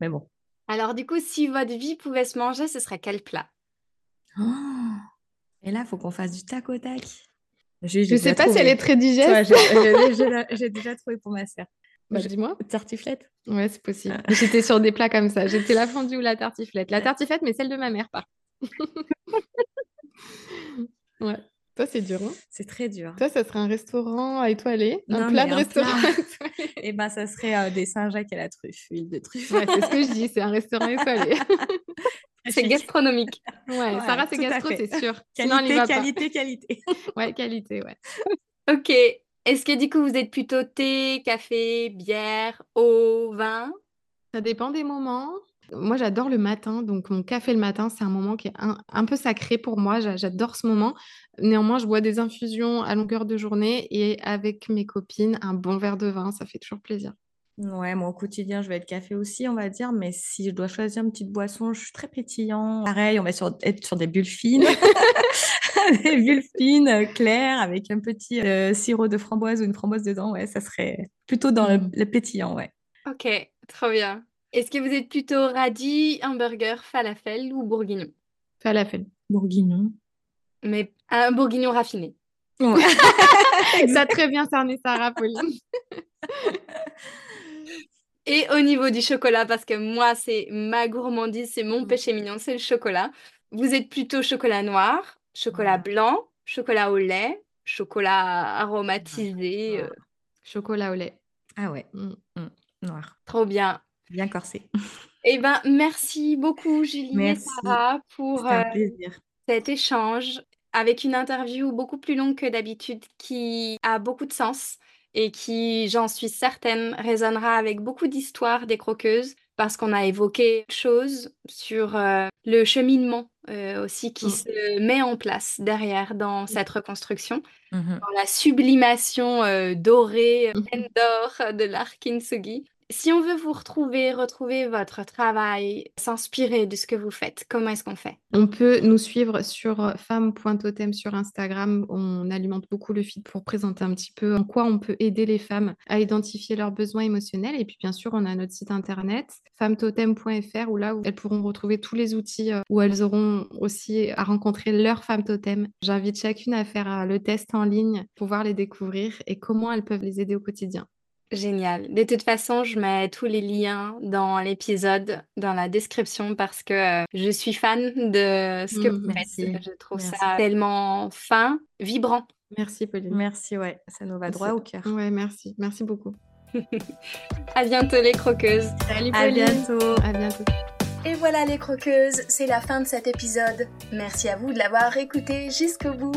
mais, bon. Alors, du coup, si votre vie pouvait se manger, ce serait quel plat? Oh Et là, il faut qu'on fasse du tac au tac. Je ne sais pas si elle est très digeste. J'ai déjà trouvé pour ma sœur. Bah, dis-moi. Tartiflette Ouais, c'est possible. Ah. J'étais sur des plats comme ça. <laughs> J'étais la fondue ou la tartiflette. La tartiflette, mais celle de ma mère, pas. <laughs> ouais. Toi, c'est dur. Hein? C'est très dur. Toi, ça serait un restaurant étoilé Un plat de restaurant Et eh ben, ça serait euh, des Saint-Jacques à la truffe, huile de truffe. Ouais, c'est ce que je dis, c'est un restaurant étoilé. <laughs> c'est gastronomique. Ouais, Sarah, c'est gastro, c'est sûr. Qualité, qualité, qualité. ouais, qualité, ouais. Ok, est-ce que du coup, vous êtes plutôt thé, café, bière, eau, vin? Ça dépend des moments. Moi, j'adore le matin. Donc, mon café le matin, c'est un moment qui est un, peu sacré pour moi. J'adore ce moment. Néanmoins, je bois des infusions à longueur de journée et avec mes copines, un bon verre de vin, ça fait toujours plaisir. Ouais, moi au quotidien, je vais être café aussi, on va dire, mais si je dois choisir une petite boisson, je suis très pétillant. Pareil, on va être sur des bulles fines, <laughs> <laughs> des bulles fines, euh, claires, avec un petit euh, sirop de framboise ou une framboise dedans. Ouais, ça serait plutôt dans le, mmh. pétillant, ouais. Ok, trop bien. Est-ce que vous êtes plutôt radis, hamburger, falafel ou bourguignon? Falafel. Bourguignon. Mais un bourguignon raffiné. Ouais. <laughs> ça a très bien cerné Sarah, Pauline. <laughs> Et au niveau du chocolat, parce que moi, c'est ma gourmandise, c'est mon péché mignon, c'est le chocolat. Vous êtes plutôt chocolat noir, chocolat blanc, chocolat au lait, chocolat aromatisé. Euh. Chocolat au lait. Ah ouais, mm, mm, noir. Trop bien. Bien corsé. Eh ben, merci beaucoup, Julie et Sarah, pour euh, cet échange avec une interview beaucoup plus longue que d'habitude qui a beaucoup de sens et qui, j'en suis certaine, résonnera avec beaucoup d'histoires des croqueuses parce qu'on a évoqué choses sur euh, le cheminement euh, aussi qui mmh. se met en place derrière dans mmh. cette reconstruction, mmh dans la sublimation euh, dorée, pleine d'or de l'Arkinsugi. Si on veut vous retrouver, retrouver votre travail, s'inspirer de ce que vous faites, comment est-ce qu'on fait? On peut nous suivre sur femme.totem sur Instagram. On alimente beaucoup le feed pour présenter un petit peu en quoi on peut aider les femmes à identifier leurs besoins émotionnels. Et puis bien sûr, on a notre site internet femmetotem.fr où là où elles pourront retrouver tous les outils euh, où elles auront aussi à rencontrer leur femme totem. J'invite chacune à faire euh, le test en ligne pour pouvoir les découvrir et comment elles peuvent les aider au quotidien. Génial. De toute façon, je mets tous les liens dans l'épisode, dans la description, parce que euh, je suis fan de ce que mmh, vous faites. Je trouve ça tellement fin, vibrant. Merci, Pauline. Merci, ouais, ça nous va droit au cœur. Ouais, merci. Merci beaucoup. <laughs> à bientôt, les croqueuses. Salut, Pauline. À bientôt. À bientôt. Et voilà, les croqueuses, c'est la fin de cet épisode. Merci à vous de l'avoir écouté jusqu'au bout.